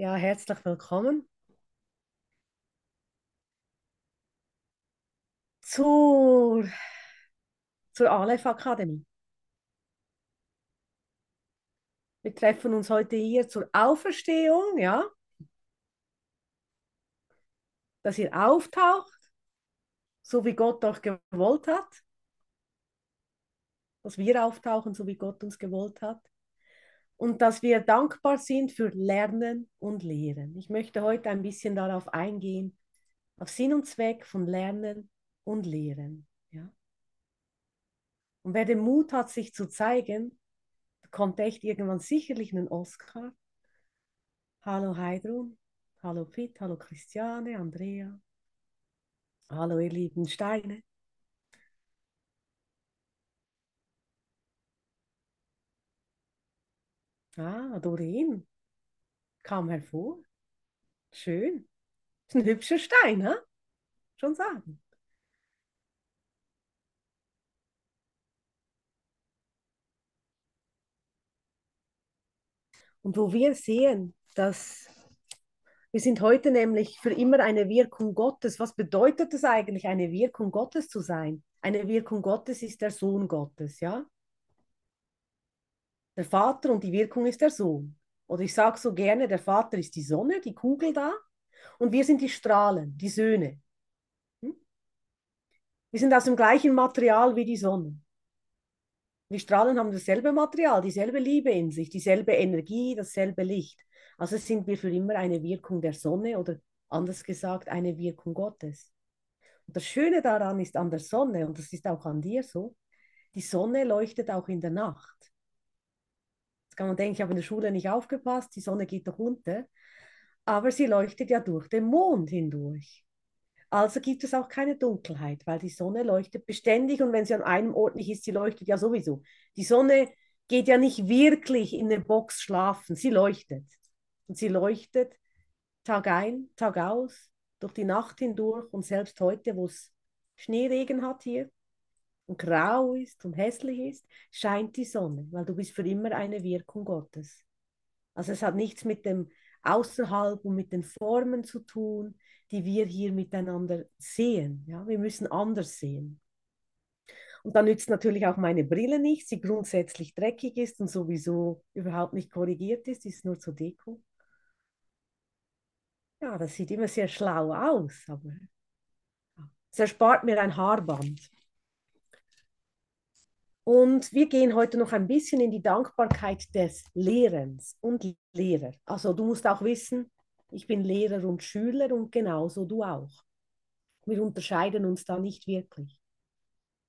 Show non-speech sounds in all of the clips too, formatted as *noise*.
Ja, herzlich willkommen zur, zur Aleph Akademie. Wir treffen uns heute hier zur Auferstehung, ja, dass ihr auftaucht, so wie Gott auch gewollt hat, dass wir auftauchen, so wie Gott uns gewollt hat und dass wir dankbar sind für Lernen und Lehren. Ich möchte heute ein bisschen darauf eingehen, auf Sinn und Zweck von Lernen und Lehren. Ja? Und wer den Mut hat, sich zu zeigen, kommt echt irgendwann sicherlich einen Oscar. Hallo Heidrun, hallo Pitt, hallo Christiane, Andrea, hallo ihr lieben Steine. Ah, Doreen kam hervor. Schön. Ist ein hübscher Stein, ha? Schon sagen. Und wo wir sehen, dass wir sind heute nämlich für immer eine Wirkung Gottes. Was bedeutet es eigentlich, eine Wirkung Gottes zu sein? Eine Wirkung Gottes ist der Sohn Gottes, ja? Der Vater und die Wirkung ist der Sohn. Oder ich sage so gerne, der Vater ist die Sonne, die Kugel da, und wir sind die Strahlen, die Söhne. Hm? Wir sind aus dem gleichen Material wie die Sonne. Die Strahlen haben dasselbe Material, dieselbe Liebe in sich, dieselbe Energie, dasselbe Licht. Also sind wir für immer eine Wirkung der Sonne oder anders gesagt eine Wirkung Gottes. Und das Schöne daran ist an der Sonne, und das ist auch an dir so, die Sonne leuchtet auch in der Nacht. Jetzt kann man denken, ich habe in der Schule nicht aufgepasst, die Sonne geht doch unter, aber sie leuchtet ja durch den Mond hindurch. Also gibt es auch keine Dunkelheit, weil die Sonne leuchtet beständig und wenn sie an einem Ort nicht ist, sie leuchtet ja sowieso. Die Sonne geht ja nicht wirklich in der Box schlafen, sie leuchtet. Und sie leuchtet Tag ein, Tag aus, durch die Nacht hindurch und selbst heute, wo es Schneeregen hat hier und grau ist und hässlich ist, scheint die Sonne, weil du bist für immer eine Wirkung Gottes. Also es hat nichts mit dem Außerhalb und mit den Formen zu tun, die wir hier miteinander sehen. Ja, wir müssen anders sehen. Und dann nützt natürlich auch meine Brille nicht, sie grundsätzlich dreckig ist und sowieso überhaupt nicht korrigiert ist, ist nur zur Deko. Ja, das sieht immer sehr schlau aus, aber es erspart mir ein Haarband. Und wir gehen heute noch ein bisschen in die Dankbarkeit des Lehrens und Lehrer. Also du musst auch wissen, ich bin Lehrer und Schüler und genauso du auch. Wir unterscheiden uns da nicht wirklich.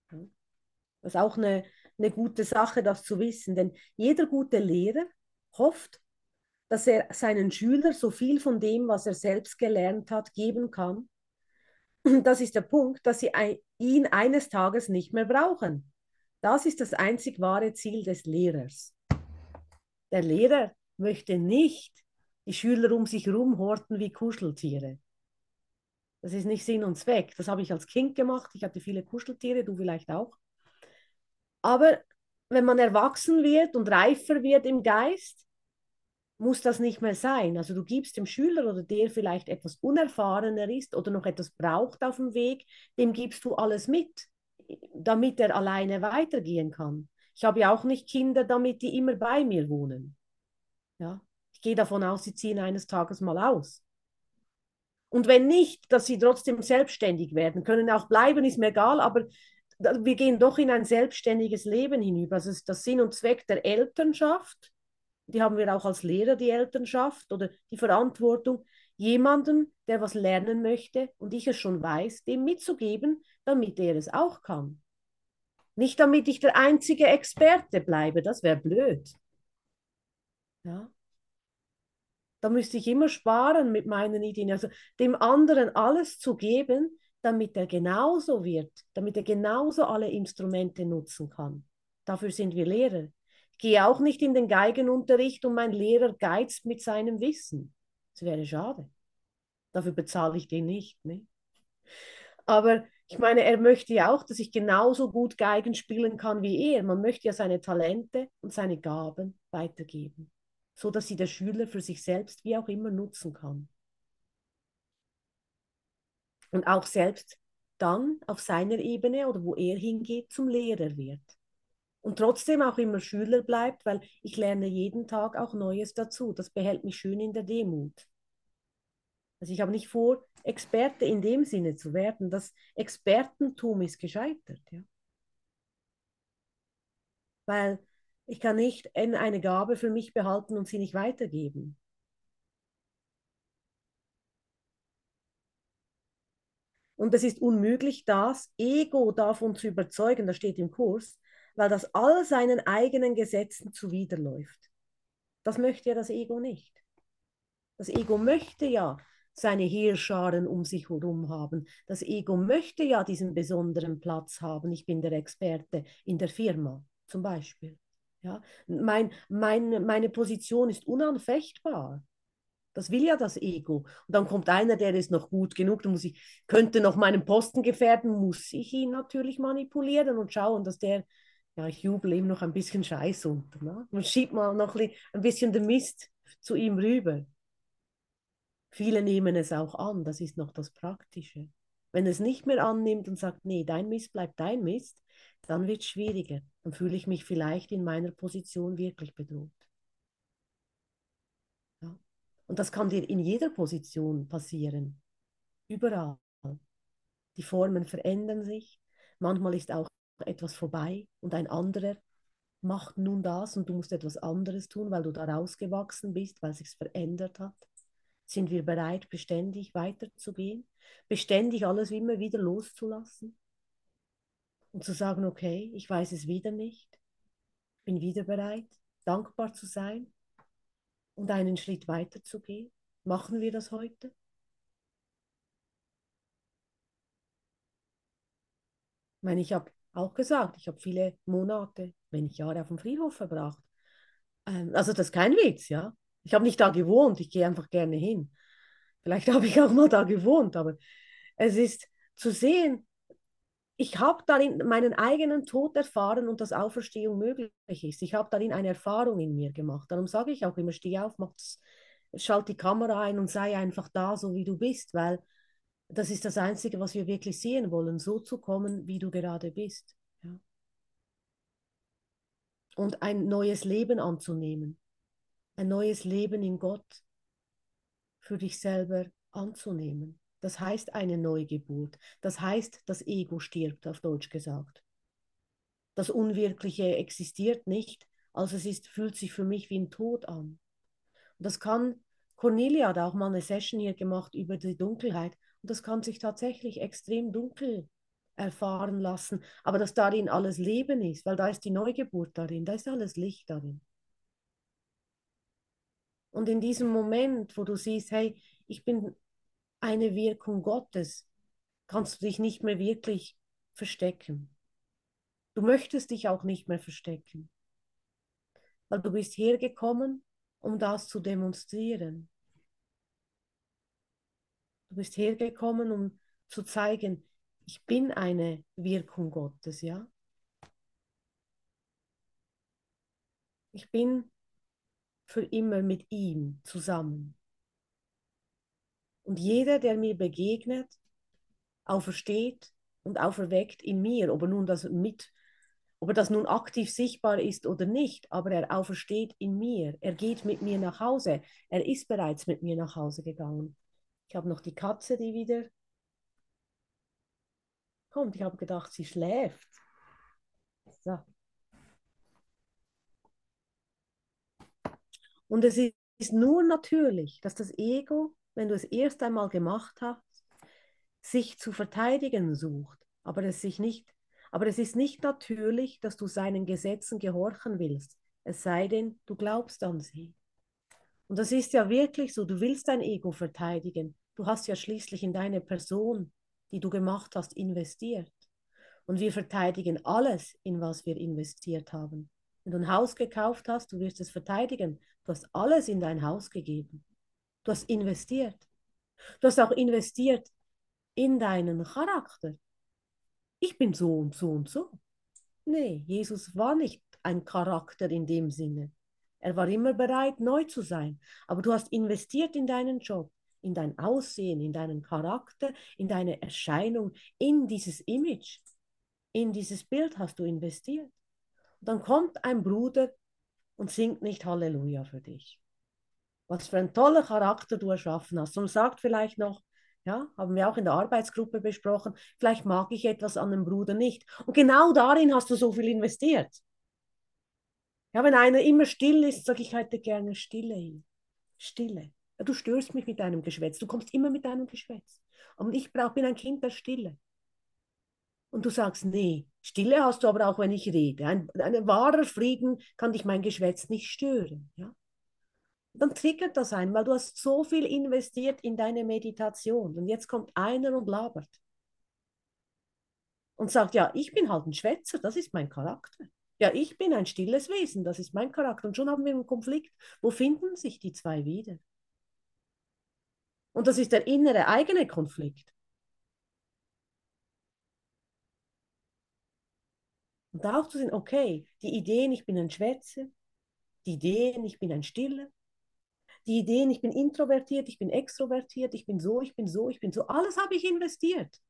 Das ist auch eine, eine gute Sache, das zu wissen, denn jeder gute Lehrer hofft, dass er seinen Schülern so viel von dem, was er selbst gelernt hat, geben kann. Das ist der Punkt, dass sie ihn eines Tages nicht mehr brauchen. Das ist das einzig wahre Ziel des Lehrers. Der Lehrer möchte nicht die Schüler um sich herum horten wie Kuscheltiere. Das ist nicht Sinn und Zweck. Das habe ich als Kind gemacht. Ich hatte viele Kuscheltiere, du vielleicht auch. Aber wenn man erwachsen wird und reifer wird im Geist, muss das nicht mehr sein. Also du gibst dem Schüler oder der vielleicht etwas unerfahrener ist oder noch etwas braucht auf dem Weg, dem gibst du alles mit, damit er alleine weitergehen kann. Ich habe ja auch nicht Kinder, damit die immer bei mir wohnen. Ja, ich gehe davon aus, sie ziehen eines Tages mal aus. Und wenn nicht, dass sie trotzdem selbstständig werden, können auch bleiben, ist mir egal, aber wir gehen doch in ein selbstständiges Leben hinüber. Das ist das Sinn und Zweck der Elternschaft. Die haben wir auch als Lehrer, die Elternschaft oder die Verantwortung, jemanden, der was lernen möchte und ich es schon weiß, dem mitzugeben, damit er es auch kann. Nicht damit ich der einzige Experte bleibe, das wäre blöd. Ja, da müsste ich immer sparen mit meinen Ideen. Also dem anderen alles zu geben, damit er genauso wird, damit er genauso alle Instrumente nutzen kann. Dafür sind wir Lehrer. Ich gehe auch nicht in den Geigenunterricht und mein Lehrer geizt mit seinem Wissen. Das wäre schade. Dafür bezahle ich den nicht. Ne? Aber ich meine, er möchte ja auch, dass ich genauso gut Geigen spielen kann wie er. Man möchte ja seine Talente und seine Gaben weitergeben. so dass sie der Schüler für sich selbst wie auch immer nutzen kann. Und auch selbst dann auf seiner Ebene oder wo er hingeht, zum Lehrer wird. Und trotzdem auch immer Schüler bleibt, weil ich lerne jeden Tag auch Neues dazu. Das behält mich schön in der Demut. Also ich habe nicht vor, Experte in dem Sinne zu werden. Das Expertentum ist gescheitert. Ja? Weil ich kann nicht eine Gabe für mich behalten und sie nicht weitergeben. Und es ist unmöglich, das Ego davon zu überzeugen, das steht im Kurs, weil das all seinen eigenen Gesetzen zuwiderläuft. Das möchte ja das Ego nicht. Das Ego möchte ja seine Heerscharen um sich herum haben. Das Ego möchte ja diesen besonderen Platz haben. Ich bin der Experte in der Firma zum Beispiel. Ja? Mein, mein, meine Position ist unanfechtbar. Das will ja das Ego. Und dann kommt einer, der ist noch gut genug, dann muss ich, könnte noch meinen Posten gefährden, muss ich ihn natürlich manipulieren und schauen, dass der, ja, ich jubel ihm noch ein bisschen Scheiß unter. Ne? Man schiebt mal noch ein bisschen den Mist zu ihm rüber. Viele nehmen es auch an, das ist noch das Praktische. Wenn es nicht mehr annimmt und sagt, nee, dein Mist bleibt dein Mist, dann wird es schwieriger. Dann fühle ich mich vielleicht in meiner Position wirklich bedroht. Ja. Und das kann dir in jeder Position passieren. Überall. Die Formen verändern sich. Manchmal ist auch etwas vorbei und ein anderer macht nun das und du musst etwas anderes tun, weil du da rausgewachsen bist, weil sich verändert hat. Sind wir bereit, beständig weiterzugehen? Beständig alles immer wieder loszulassen? Und zu sagen, okay, ich weiß es wieder nicht, bin wieder bereit, dankbar zu sein und einen Schritt weiterzugehen? Machen wir das heute? Ich meine, ich habe auch gesagt, ich habe viele Monate, wenn nicht Jahre auf dem Friedhof verbracht. Ähm, also das ist kein Witz, ja. Ich habe nicht da gewohnt, ich gehe einfach gerne hin. Vielleicht *laughs* habe ich auch mal da gewohnt, aber es ist zu sehen, ich habe darin meinen eigenen Tod erfahren und dass Auferstehung möglich ist. Ich habe darin eine Erfahrung in mir gemacht. Darum sage ich auch immer, steh auf, schalt die Kamera ein und sei einfach da, so wie du bist, weil das ist das Einzige, was wir wirklich sehen wollen, so zu kommen, wie du gerade bist. Ja. Und ein neues Leben anzunehmen ein neues Leben in Gott für dich selber anzunehmen. Das heißt eine Neugeburt. Das heißt, das Ego stirbt, auf Deutsch gesagt. Das Unwirkliche existiert nicht, also es ist, fühlt sich für mich wie ein Tod an. Und das kann, Cornelia hat auch mal eine Session hier gemacht über die Dunkelheit und das kann sich tatsächlich extrem dunkel erfahren lassen, aber dass darin alles Leben ist, weil da ist die Neugeburt darin, da ist alles Licht darin. Und in diesem Moment, wo du siehst, hey, ich bin eine Wirkung Gottes, kannst du dich nicht mehr wirklich verstecken. Du möchtest dich auch nicht mehr verstecken, weil du bist hergekommen, um das zu demonstrieren. Du bist hergekommen, um zu zeigen, ich bin eine Wirkung Gottes, ja. Ich bin für immer mit ihm zusammen. Und jeder, der mir begegnet, aufersteht und auferweckt in mir, ob er nun das mit, ob er das nun aktiv sichtbar ist oder nicht, aber er aufersteht in mir. Er geht mit mir nach Hause. Er ist bereits mit mir nach Hause gegangen. Ich habe noch die Katze, die wieder kommt. Ich habe gedacht, sie schläft. So. Und es ist nur natürlich, dass das Ego, wenn du es erst einmal gemacht hast, sich zu verteidigen sucht, aber es sich nicht, aber es ist nicht natürlich, dass du seinen Gesetzen gehorchen willst, es sei denn, du glaubst an sie. Und das ist ja wirklich so, du willst dein Ego verteidigen. Du hast ja schließlich in deine Person, die du gemacht hast, investiert. Und wir verteidigen alles, in was wir investiert haben. Wenn du ein Haus gekauft hast, du wirst es verteidigen. Du hast alles in dein Haus gegeben. Du hast investiert. Du hast auch investiert in deinen Charakter. Ich bin so und so und so. Nee, Jesus war nicht ein Charakter in dem Sinne. Er war immer bereit, neu zu sein. Aber du hast investiert in deinen Job, in dein Aussehen, in deinen Charakter, in deine Erscheinung, in dieses Image, in dieses Bild hast du investiert. Dann kommt ein Bruder und singt nicht Halleluja für dich. Was für ein toller Charakter du erschaffen hast. Und sagt vielleicht noch, ja, haben wir auch in der Arbeitsgruppe besprochen, vielleicht mag ich etwas an dem Bruder nicht. Und genau darin hast du so viel investiert. Ja, wenn einer immer still ist, sage ich heute gerne Stille hin. Stille. Ja, du störst mich mit deinem Geschwätz. Du kommst immer mit deinem Geschwätz. Und ich brauch, bin ein Kind der Stille. Und du sagst, nee, Stille hast du aber auch, wenn ich rede. Ein, ein wahrer Frieden kann dich mein Geschwätz nicht stören. Ja? Dann triggert das ein, weil du hast so viel investiert in deine Meditation. Und jetzt kommt einer und labert. Und sagt, ja, ich bin halt ein Schwätzer, das ist mein Charakter. Ja, ich bin ein stilles Wesen, das ist mein Charakter. Und schon haben wir einen Konflikt. Wo finden sich die zwei wieder? Und das ist der innere eigene Konflikt. Und auch zu sehen, okay, die Ideen, ich bin ein Schwätzer, die Ideen, ich bin ein Stiller, die Ideen, ich bin introvertiert, ich bin extrovertiert, ich bin so, ich bin so, ich bin so, alles habe ich investiert.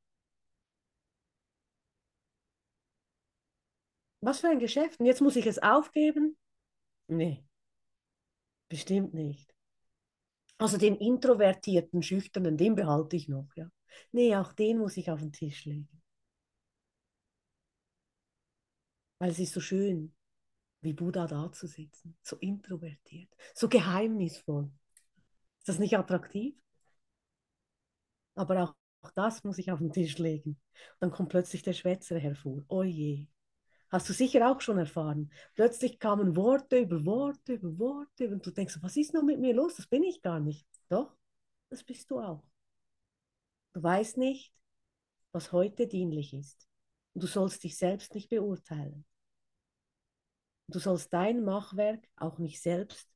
Was für ein Geschäft? Und jetzt muss ich es aufgeben? Nee, bestimmt nicht. Also den introvertierten, schüchternen, den behalte ich noch, ja. Nee, auch den muss ich auf den Tisch legen. Weil es ist so schön, wie Buddha da zu sitzen, so introvertiert, so geheimnisvoll. Ist das nicht attraktiv? Aber auch, auch das muss ich auf den Tisch legen. Dann kommt plötzlich der Schwätzer hervor. Oje. Hast du sicher auch schon erfahren. Plötzlich kamen Worte über Worte über Worte und du denkst, was ist noch mit mir los? Das bin ich gar nicht. Doch, das bist du auch. Du weißt nicht, was heute dienlich ist. Und du sollst dich selbst nicht beurteilen. Du sollst dein Machwerk auch nicht selbst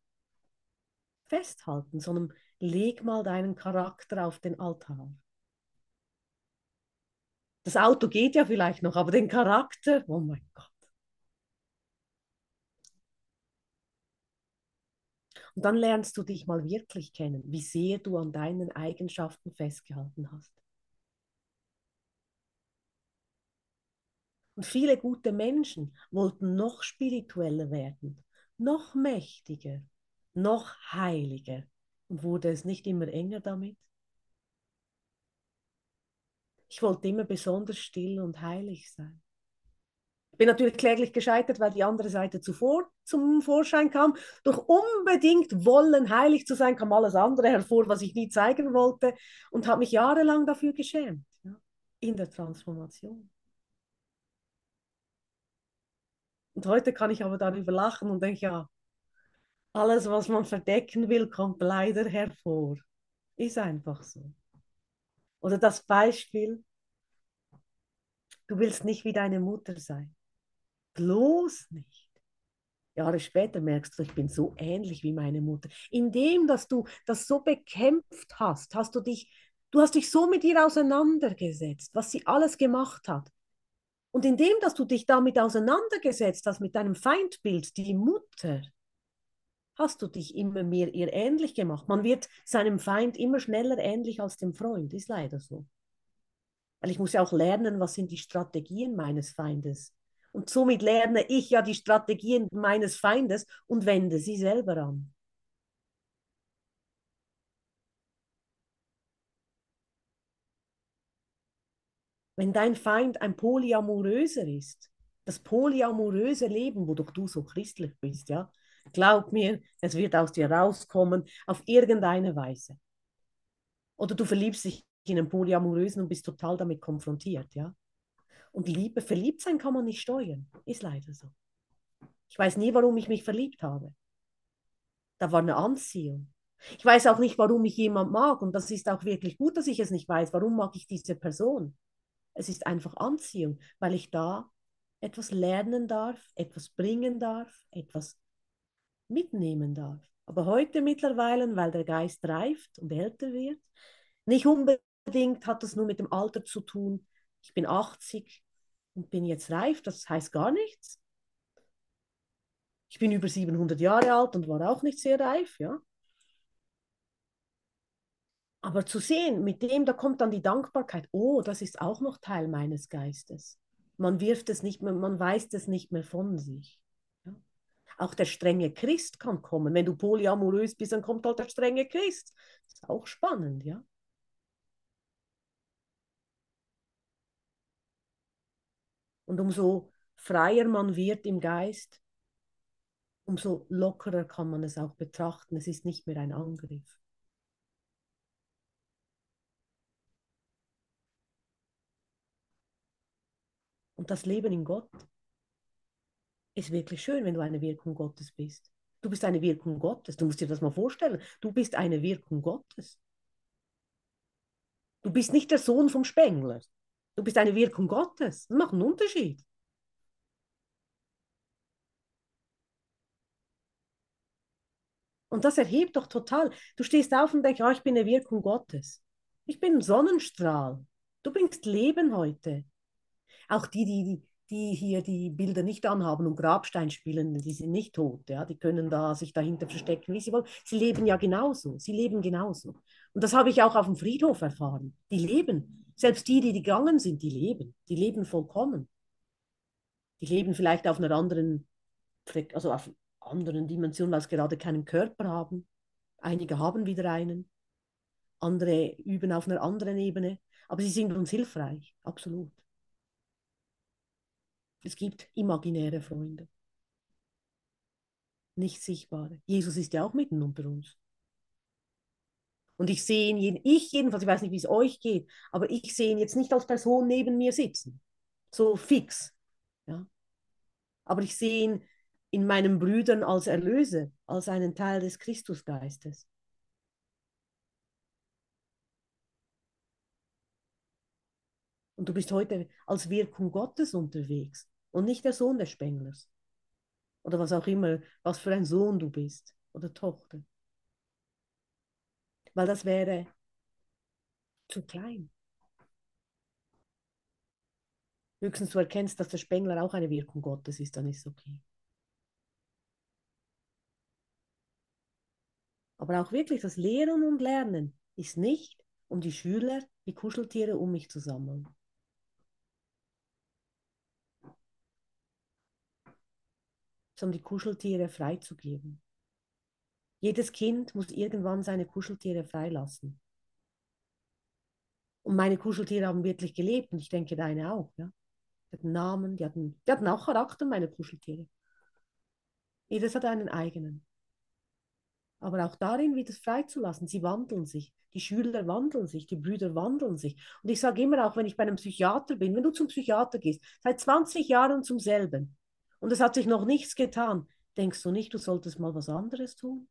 festhalten, sondern leg mal deinen Charakter auf den Altar. Das Auto geht ja vielleicht noch, aber den Charakter, oh mein Gott. Und dann lernst du dich mal wirklich kennen, wie sehr du an deinen Eigenschaften festgehalten hast. Und viele gute Menschen wollten noch spiritueller werden, noch mächtiger, noch heiliger. Und wurde es nicht immer enger damit? Ich wollte immer besonders still und heilig sein. Ich bin natürlich kläglich gescheitert, weil die andere Seite zuvor zum Vorschein kam. Durch unbedingt wollen, heilig zu sein, kam alles andere hervor, was ich nie zeigen wollte und habe mich jahrelang dafür geschämt, ja, in der Transformation. Und heute kann ich aber darüber lachen und denke, ja, alles, was man verdecken will, kommt leider hervor. Ist einfach so. Oder das Beispiel, du willst nicht wie deine Mutter sein. Bloß nicht. Jahre später merkst du, ich bin so ähnlich wie meine Mutter. Indem, dass du das so bekämpft hast, hast du dich, du hast dich so mit ihr auseinandergesetzt, was sie alles gemacht hat. Und indem, dass du dich damit auseinandergesetzt hast, mit deinem Feindbild, die Mutter, hast du dich immer mehr ihr ähnlich gemacht. Man wird seinem Feind immer schneller ähnlich als dem Freund, ist leider so. Weil ich muss ja auch lernen, was sind die Strategien meines Feindes. Und somit lerne ich ja die Strategien meines Feindes und wende sie selber an. Wenn dein Feind ein Polyamoröser ist, das polyamoröse Leben, wodurch du so christlich bist, ja, Glaub mir, es wird aus dir rauskommen, auf irgendeine Weise. Oder du verliebst dich in einen Polyamorösen und bist total damit konfrontiert, ja. Und Liebe, verliebt sein kann man nicht steuern, ist leider so. Ich weiß nie, warum ich mich verliebt habe. Da war eine Anziehung. Ich weiß auch nicht, warum ich jemand mag und das ist auch wirklich gut, dass ich es nicht weiß. Warum mag ich diese Person? Es ist einfach Anziehung, weil ich da etwas lernen darf, etwas bringen darf, etwas mitnehmen darf. Aber heute mittlerweile, weil der Geist reift und älter wird, nicht unbedingt hat das nur mit dem Alter zu tun. Ich bin 80 und bin jetzt reif, das heißt gar nichts. Ich bin über 700 Jahre alt und war auch nicht sehr reif, ja. Aber zu sehen, mit dem, da kommt dann die Dankbarkeit. Oh, das ist auch noch Teil meines Geistes. Man wirft es nicht mehr, man weist es nicht mehr von sich. Ja? Auch der strenge Christ kann kommen. Wenn du polyamorös bist, dann kommt halt der strenge Christ. Das ist auch spannend, ja. Und umso freier man wird im Geist, umso lockerer kann man es auch betrachten. Es ist nicht mehr ein Angriff. Und das Leben in Gott ist wirklich schön, wenn du eine Wirkung Gottes bist. Du bist eine Wirkung Gottes. Du musst dir das mal vorstellen. Du bist eine Wirkung Gottes. Du bist nicht der Sohn vom Spengler. Du bist eine Wirkung Gottes. Das macht einen Unterschied. Und das erhebt doch total. Du stehst auf und denkst, oh, ich bin eine Wirkung Gottes. Ich bin ein Sonnenstrahl. Du bringst Leben heute. Auch die, die, die hier die Bilder nicht anhaben und Grabstein spielen, die sind nicht tot. Ja? Die können da sich dahinter verstecken, wie sie wollen. Sie leben ja genauso. Sie leben genauso. Und das habe ich auch auf dem Friedhof erfahren. Die leben. Selbst die, die gegangen sind, die leben. Die leben vollkommen. Die leben vielleicht auf einer anderen, also auf anderen Dimensionen, weil sie gerade keinen Körper haben. Einige haben wieder einen. Andere üben auf einer anderen Ebene. Aber sie sind uns hilfreich, absolut. Es gibt imaginäre Freunde. Nicht sichtbare. Jesus ist ja auch mitten unter uns. Und ich sehe ihn, ich jedenfalls, ich weiß nicht, wie es euch geht, aber ich sehe ihn jetzt nicht als Person neben mir sitzen. So fix. Ja. Aber ich sehe ihn in meinen Brüdern als Erlöser, als einen Teil des Christusgeistes. Und du bist heute als Wirkung Gottes unterwegs und nicht der Sohn des Spenglers. Oder was auch immer, was für ein Sohn du bist oder Tochter. Weil das wäre zu klein. Höchstens du erkennst, dass der Spengler auch eine Wirkung Gottes ist, dann ist es okay. Aber auch wirklich das Lehren und Lernen ist nicht, um die Schüler, die Kuscheltiere um mich zu sammeln. Sondern die Kuscheltiere freizugeben. Jedes Kind muss irgendwann seine Kuscheltiere freilassen. Und meine Kuscheltiere haben wirklich gelebt und ich denke deine auch. Ja? Die hatten Namen, die hatten, die hatten auch Charakter, meine Kuscheltiere. Jedes hat einen eigenen. Aber auch darin wieder freizulassen. Sie wandeln sich. Die Schüler wandeln sich, die Brüder wandeln sich. Und ich sage immer auch, wenn ich bei einem Psychiater bin, wenn du zum Psychiater gehst, seit 20 Jahren zum selben, und es hat sich noch nichts getan, denkst du nicht, du solltest mal was anderes tun?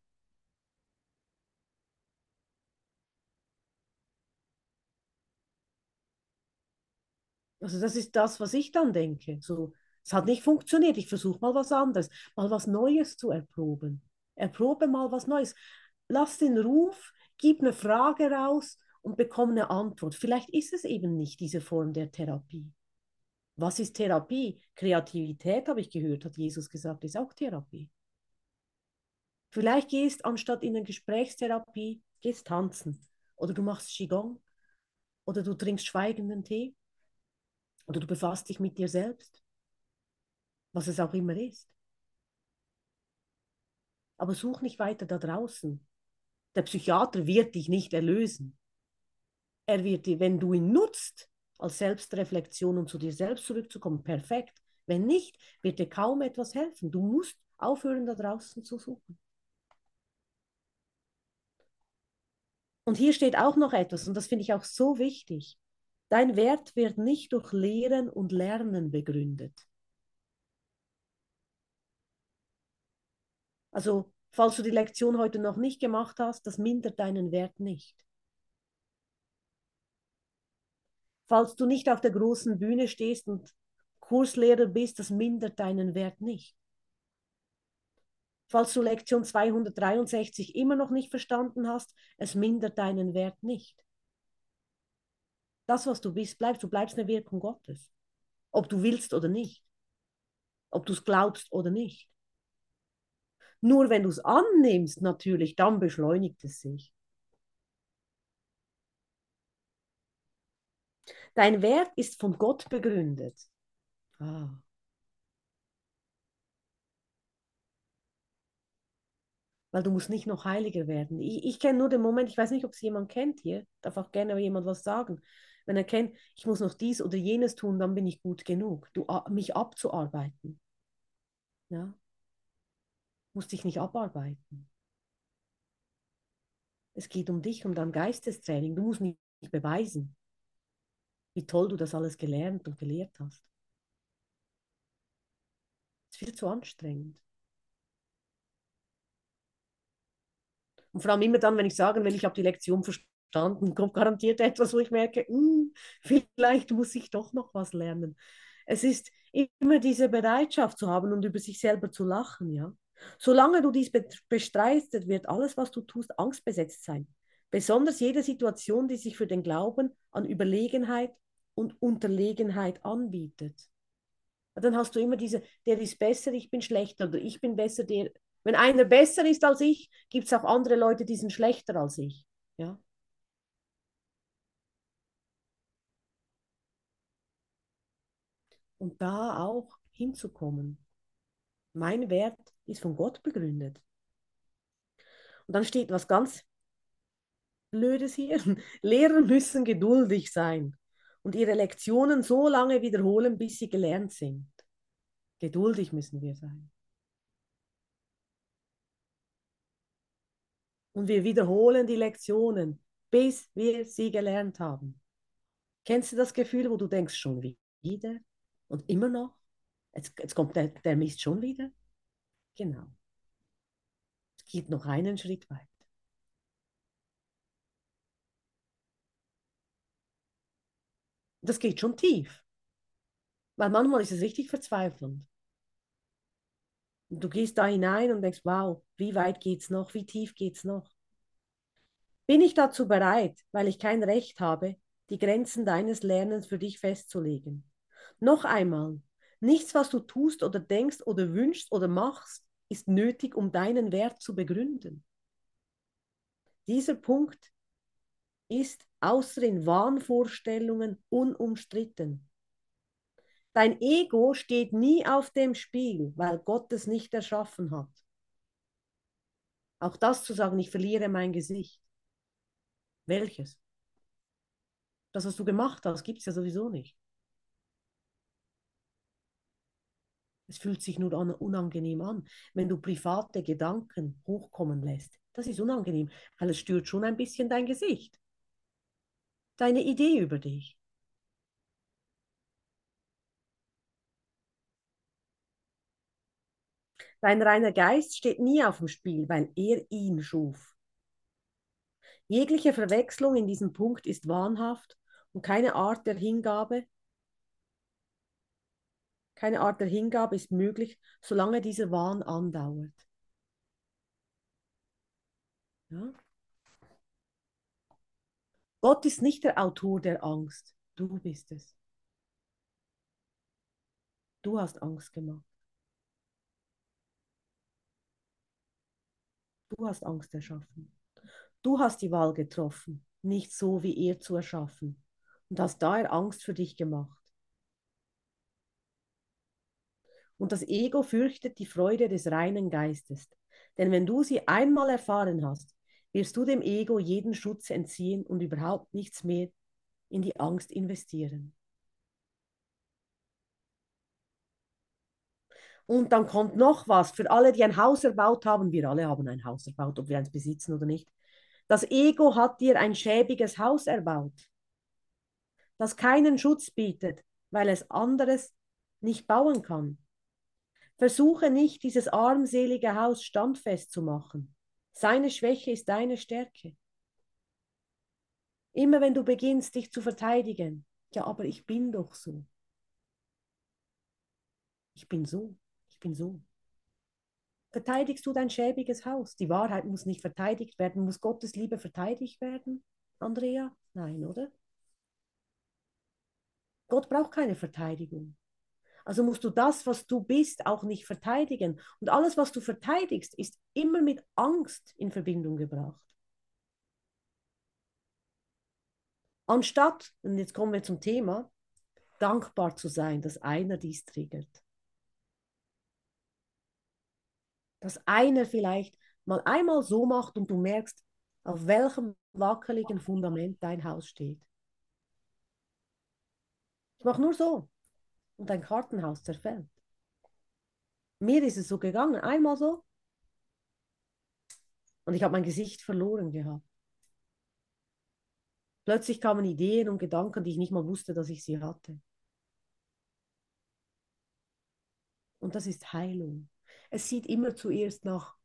Also das ist das, was ich dann denke. So, es hat nicht funktioniert, ich versuche mal was anderes, mal was Neues zu erproben. Erprobe mal was Neues. Lass den Ruf, gib eine Frage raus und bekomme eine Antwort. Vielleicht ist es eben nicht diese Form der Therapie. Was ist Therapie? Kreativität, habe ich gehört, hat Jesus gesagt, ist auch Therapie. Vielleicht gehst anstatt in eine Gesprächstherapie, gehst tanzen. Oder du machst Qigong. Oder du trinkst schweigenden Tee. Oder du befasst dich mit dir selbst. Was es auch immer ist. Aber such nicht weiter da draußen. Der Psychiater wird dich nicht erlösen. Er wird dir, wenn du ihn nutzt, als Selbstreflexion und zu dir selbst zurückzukommen, perfekt. Wenn nicht, wird dir kaum etwas helfen. Du musst aufhören, da draußen zu suchen. Und hier steht auch noch etwas, und das finde ich auch so wichtig. Dein Wert wird nicht durch Lehren und Lernen begründet. Also, falls du die Lektion heute noch nicht gemacht hast, das mindert deinen Wert nicht. Falls du nicht auf der großen Bühne stehst und Kurslehrer bist, das mindert deinen Wert nicht. Falls du Lektion 263 immer noch nicht verstanden hast, es mindert deinen Wert nicht. Das, was du bist, bleibst. Du bleibst eine Wirkung Gottes. Ob du willst oder nicht. Ob du es glaubst oder nicht. Nur wenn du es annimmst, natürlich, dann beschleunigt es sich. Dein Wert ist von Gott begründet. Ah. Weil du musst nicht noch heiliger werden. Ich, ich kenne nur den Moment, ich weiß nicht, ob es jemand kennt hier, darf auch gerne jemand was sagen. Wenn er kennt, ich muss noch dies oder jenes tun, dann bin ich gut genug. Du, mich abzuarbeiten. Ja. Musst dich nicht abarbeiten. Es geht um dich, um dein Geistestraining. Du musst nicht beweisen, wie toll du das alles gelernt und gelehrt hast. Es ist viel zu anstrengend. Und vor allem immer dann, wenn ich sagen will, ich habe die Lektion verstanden, kommt garantiert etwas, wo ich merke, hm, vielleicht muss ich doch noch was lernen. Es ist immer diese Bereitschaft zu haben und über sich selber zu lachen, ja. Solange du dies bestreitest, wird alles, was du tust, angstbesetzt sein. Besonders jede Situation, die sich für den Glauben an Überlegenheit und Unterlegenheit anbietet. Dann hast du immer diese, der ist besser, ich bin schlechter oder ich bin besser, der. Wenn einer besser ist als ich, gibt es auch andere Leute, die sind schlechter als ich. Ja? Und da auch hinzukommen. Mein Wert ist von Gott begründet. Und dann steht was ganz Blödes hier. *laughs* Lehrer müssen geduldig sein und ihre Lektionen so lange wiederholen, bis sie gelernt sind. Geduldig müssen wir sein. Und wir wiederholen die Lektionen, bis wir sie gelernt haben. Kennst du das Gefühl, wo du denkst, schon wieder und immer noch? Jetzt, jetzt kommt der, der Mist schon wieder? Genau. Es geht noch einen Schritt weit. Das geht schon tief. Weil manchmal ist es richtig verzweifelnd. Und du gehst da hinein und denkst, wow, wie weit geht's noch, wie tief geht's noch? Bin ich dazu bereit, weil ich kein Recht habe, die Grenzen deines Lernens für dich festzulegen? Noch einmal, nichts, was du tust oder denkst oder wünschst oder machst, ist nötig, um deinen Wert zu begründen. Dieser Punkt ist außer in Wahnvorstellungen unumstritten. Dein Ego steht nie auf dem Spiel, weil Gott es nicht erschaffen hat. Auch das zu sagen, ich verliere mein Gesicht. Welches? Das, was du gemacht hast, gibt es ja sowieso nicht. Es fühlt sich nur an, unangenehm an, wenn du private Gedanken hochkommen lässt. Das ist unangenehm, weil es stört schon ein bisschen dein Gesicht deine Idee über dich. Dein reiner Geist steht nie auf dem Spiel, weil er ihn schuf. Jegliche Verwechslung in diesem Punkt ist wahnhaft und keine Art der Hingabe, keine Art der Hingabe ist möglich, solange dieser Wahn andauert. Ja? Gott ist nicht der Autor der Angst, du bist es. Du hast Angst gemacht. Du hast Angst erschaffen. Du hast die Wahl getroffen, nicht so wie er zu erschaffen und hast daher Angst für dich gemacht. Und das Ego fürchtet die Freude des reinen Geistes. Denn wenn du sie einmal erfahren hast, wirst du dem Ego jeden Schutz entziehen und überhaupt nichts mehr in die Angst investieren. Und dann kommt noch was für alle, die ein Haus erbaut haben. Wir alle haben ein Haus erbaut, ob wir eins besitzen oder nicht. Das Ego hat dir ein schäbiges Haus erbaut, das keinen Schutz bietet, weil es anderes nicht bauen kann. Versuche nicht, dieses armselige Haus standfest zu machen. Seine Schwäche ist deine Stärke. Immer wenn du beginnst, dich zu verteidigen, ja, aber ich bin doch so. Ich bin so, ich bin so. Verteidigst du dein schäbiges Haus? Die Wahrheit muss nicht verteidigt werden. Muss Gottes Liebe verteidigt werden, Andrea? Nein, oder? Gott braucht keine Verteidigung. Also musst du das, was du bist, auch nicht verteidigen. Und alles, was du verteidigst, ist immer mit Angst in Verbindung gebracht. Anstatt, und jetzt kommen wir zum Thema, dankbar zu sein, dass einer dies triggert. Dass einer vielleicht mal einmal so macht und du merkst, auf welchem wackeligen Fundament dein Haus steht. Ich mache nur so und dein Kartenhaus zerfällt. Mir ist es so gegangen, einmal so. Und ich habe mein Gesicht verloren gehabt. Plötzlich kamen Ideen und Gedanken, die ich nicht mal wusste, dass ich sie hatte. Und das ist Heilung. Es sieht immer zuerst nach,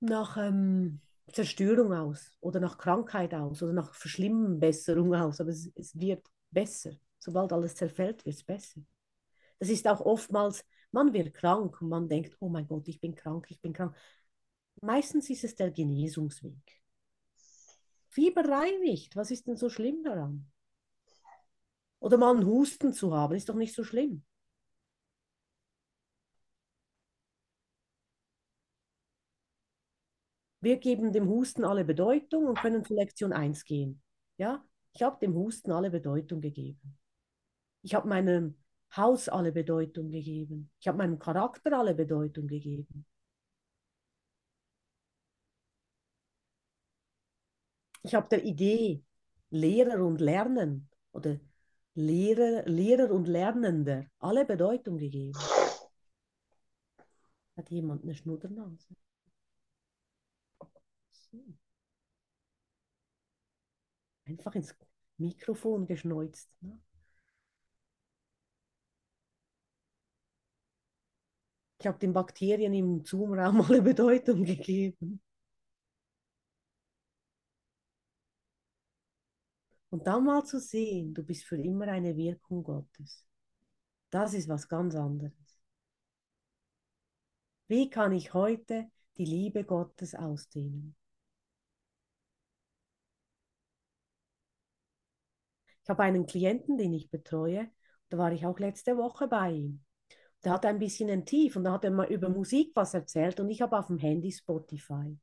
nach ähm, Zerstörung aus oder nach Krankheit aus oder nach Verschlimmbesserung aus, aber es, es wird besser. Sobald alles zerfällt, wird es besser. Das ist auch oftmals, man wird krank und man denkt, oh mein Gott, ich bin krank, ich bin krank. Meistens ist es der Genesungsweg. Fieber reinigt. Was ist denn so schlimm daran? Oder mal einen Husten zu haben, ist doch nicht so schlimm. Wir geben dem Husten alle Bedeutung und können zu Lektion 1 gehen. Ja, ich habe dem Husten alle Bedeutung gegeben. Ich habe meinem Haus alle Bedeutung gegeben. Ich habe meinem Charakter alle Bedeutung gegeben. ich habe der Idee Lehrer und Lernen oder Lehrer, Lehrer und Lernender alle Bedeutung gegeben. Hat jemand eine Schnuddernase? Einfach ins Mikrofon geschneuzt. Ne? Ich habe den Bakterien im Zoom-Raum *laughs* alle Bedeutung gegeben. Und dann mal zu sehen, du bist für immer eine Wirkung Gottes. Das ist was ganz anderes. Wie kann ich heute die Liebe Gottes ausdehnen? Ich habe einen Klienten, den ich betreue. Da war ich auch letzte Woche bei ihm. Der hatte ein bisschen ein Tief und da hat er mal über Musik was erzählt und ich habe auf dem Handy Spotify.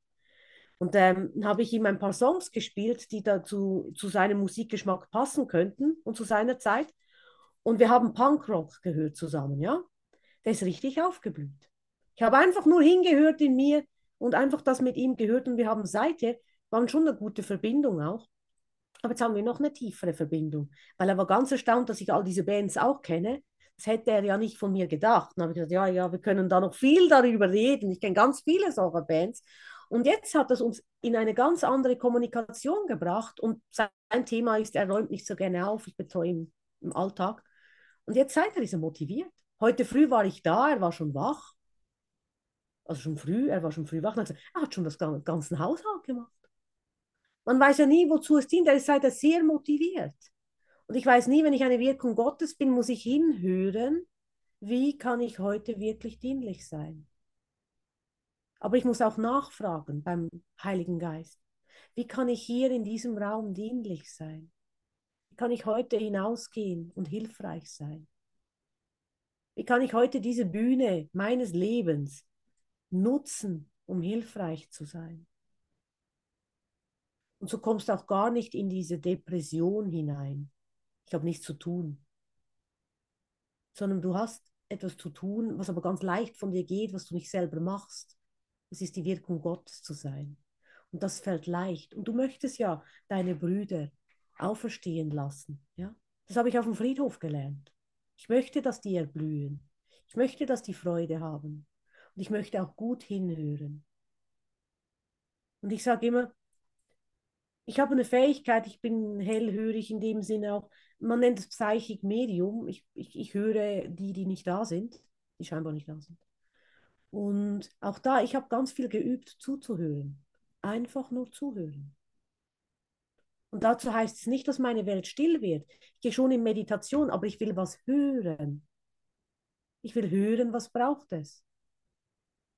Und ähm, habe ich ihm ein paar Songs gespielt, die dazu zu seinem Musikgeschmack passen könnten und zu seiner Zeit. Und wir haben Punkrock gehört zusammen, ja. Der ist richtig aufgeblüht. Ich habe einfach nur hingehört in mir und einfach das mit ihm gehört und wir haben seither, waren schon eine gute Verbindung auch. Aber jetzt haben wir noch eine tiefere Verbindung, weil er war ganz erstaunt, dass ich all diese Bands auch kenne. Das hätte er ja nicht von mir gedacht. Dann habe ich gesagt, ja, ja, wir können da noch viel darüber reden. Ich kenne ganz viele solcher Bands. Und jetzt hat es uns in eine ganz andere Kommunikation gebracht. Und sein Thema ist, er räumt nicht so gerne auf. Ich betreue ihn im Alltag. Und jetzt seid er er motiviert. Heute früh war ich da, er war schon wach. Also schon früh, er war schon früh wach. Gesagt, er hat schon das ganze Haushalt gemacht. Man weiß ja nie, wozu es dient. Er ist seither sehr motiviert. Und ich weiß nie, wenn ich eine Wirkung Gottes bin, muss ich hinhören, wie kann ich heute wirklich dienlich sein. Aber ich muss auch nachfragen beim Heiligen Geist. Wie kann ich hier in diesem Raum dienlich sein? Wie kann ich heute hinausgehen und hilfreich sein? Wie kann ich heute diese Bühne meines Lebens nutzen, um hilfreich zu sein? Und so kommst du auch gar nicht in diese Depression hinein. Ich habe nichts zu tun. Sondern du hast etwas zu tun, was aber ganz leicht von dir geht, was du nicht selber machst. Es ist die Wirkung Gottes zu sein. Und das fällt leicht. Und du möchtest ja deine Brüder auferstehen lassen. Ja? Das habe ich auf dem Friedhof gelernt. Ich möchte, dass die erblühen. Ich möchte, dass die Freude haben. Und ich möchte auch gut hinhören. Und ich sage immer, ich habe eine Fähigkeit, ich bin hellhörig in dem Sinne auch, man nennt es Psychic Medium. Ich, ich, ich höre die, die nicht da sind, die scheinbar nicht da sind. Und auch da, ich habe ganz viel geübt, zuzuhören. Einfach nur zuhören. Und dazu heißt es nicht, dass meine Welt still wird. Ich gehe schon in Meditation, aber ich will was hören. Ich will hören, was braucht es.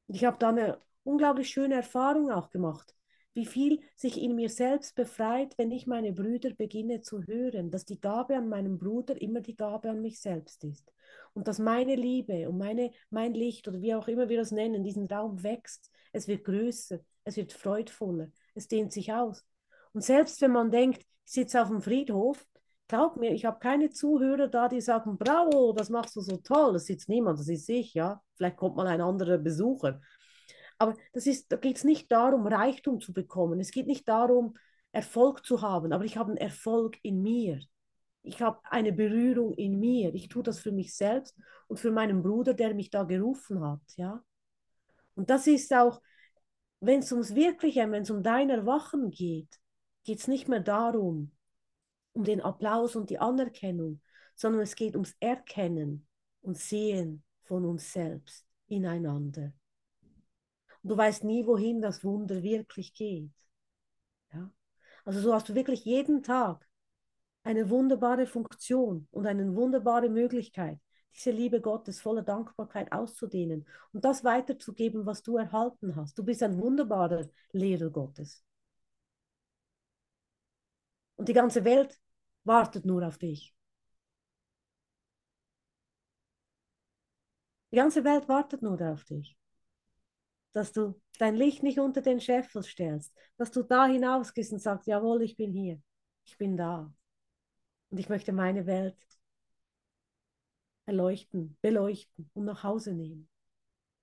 Und ich habe da eine unglaublich schöne Erfahrung auch gemacht. Wie viel sich in mir selbst befreit, wenn ich meine Brüder beginne zu hören, dass die Gabe an meinem Bruder immer die Gabe an mich selbst ist. Und dass meine Liebe und meine, mein Licht oder wie auch immer wir das nennen, diesen Raum wächst. Es wird größer, es wird freudvoller, es dehnt sich aus. Und selbst wenn man denkt, ich sitze auf dem Friedhof, glaub mir, ich habe keine Zuhörer da, die sagen, bravo, das machst du so toll. Das sitzt niemand, das ist ich, ja. Vielleicht kommt mal ein anderer Besucher. Aber das ist, da geht es nicht darum, Reichtum zu bekommen. Es geht nicht darum, Erfolg zu haben, aber ich habe einen Erfolg in mir. Ich habe eine Berührung in mir. Ich tue das für mich selbst und für meinen Bruder, der mich da gerufen hat. Ja? Und das ist auch, wenn es ums Wirkliche, wenn es um dein Erwachen geht, geht es nicht mehr darum, um den Applaus und die Anerkennung, sondern es geht ums Erkennen und Sehen von uns selbst ineinander. Du weißt nie, wohin das Wunder wirklich geht. Ja? Also so hast du wirklich jeden Tag eine wunderbare Funktion und eine wunderbare Möglichkeit, diese Liebe Gottes voller Dankbarkeit auszudehnen und das weiterzugeben, was du erhalten hast. Du bist ein wunderbarer Lehrer Gottes. Und die ganze Welt wartet nur auf dich. Die ganze Welt wartet nur auf dich dass du dein Licht nicht unter den Scheffel stellst, dass du da hinausgehst und sagst, jawohl, ich bin hier, ich bin da. Und ich möchte meine Welt erleuchten, beleuchten und nach Hause nehmen.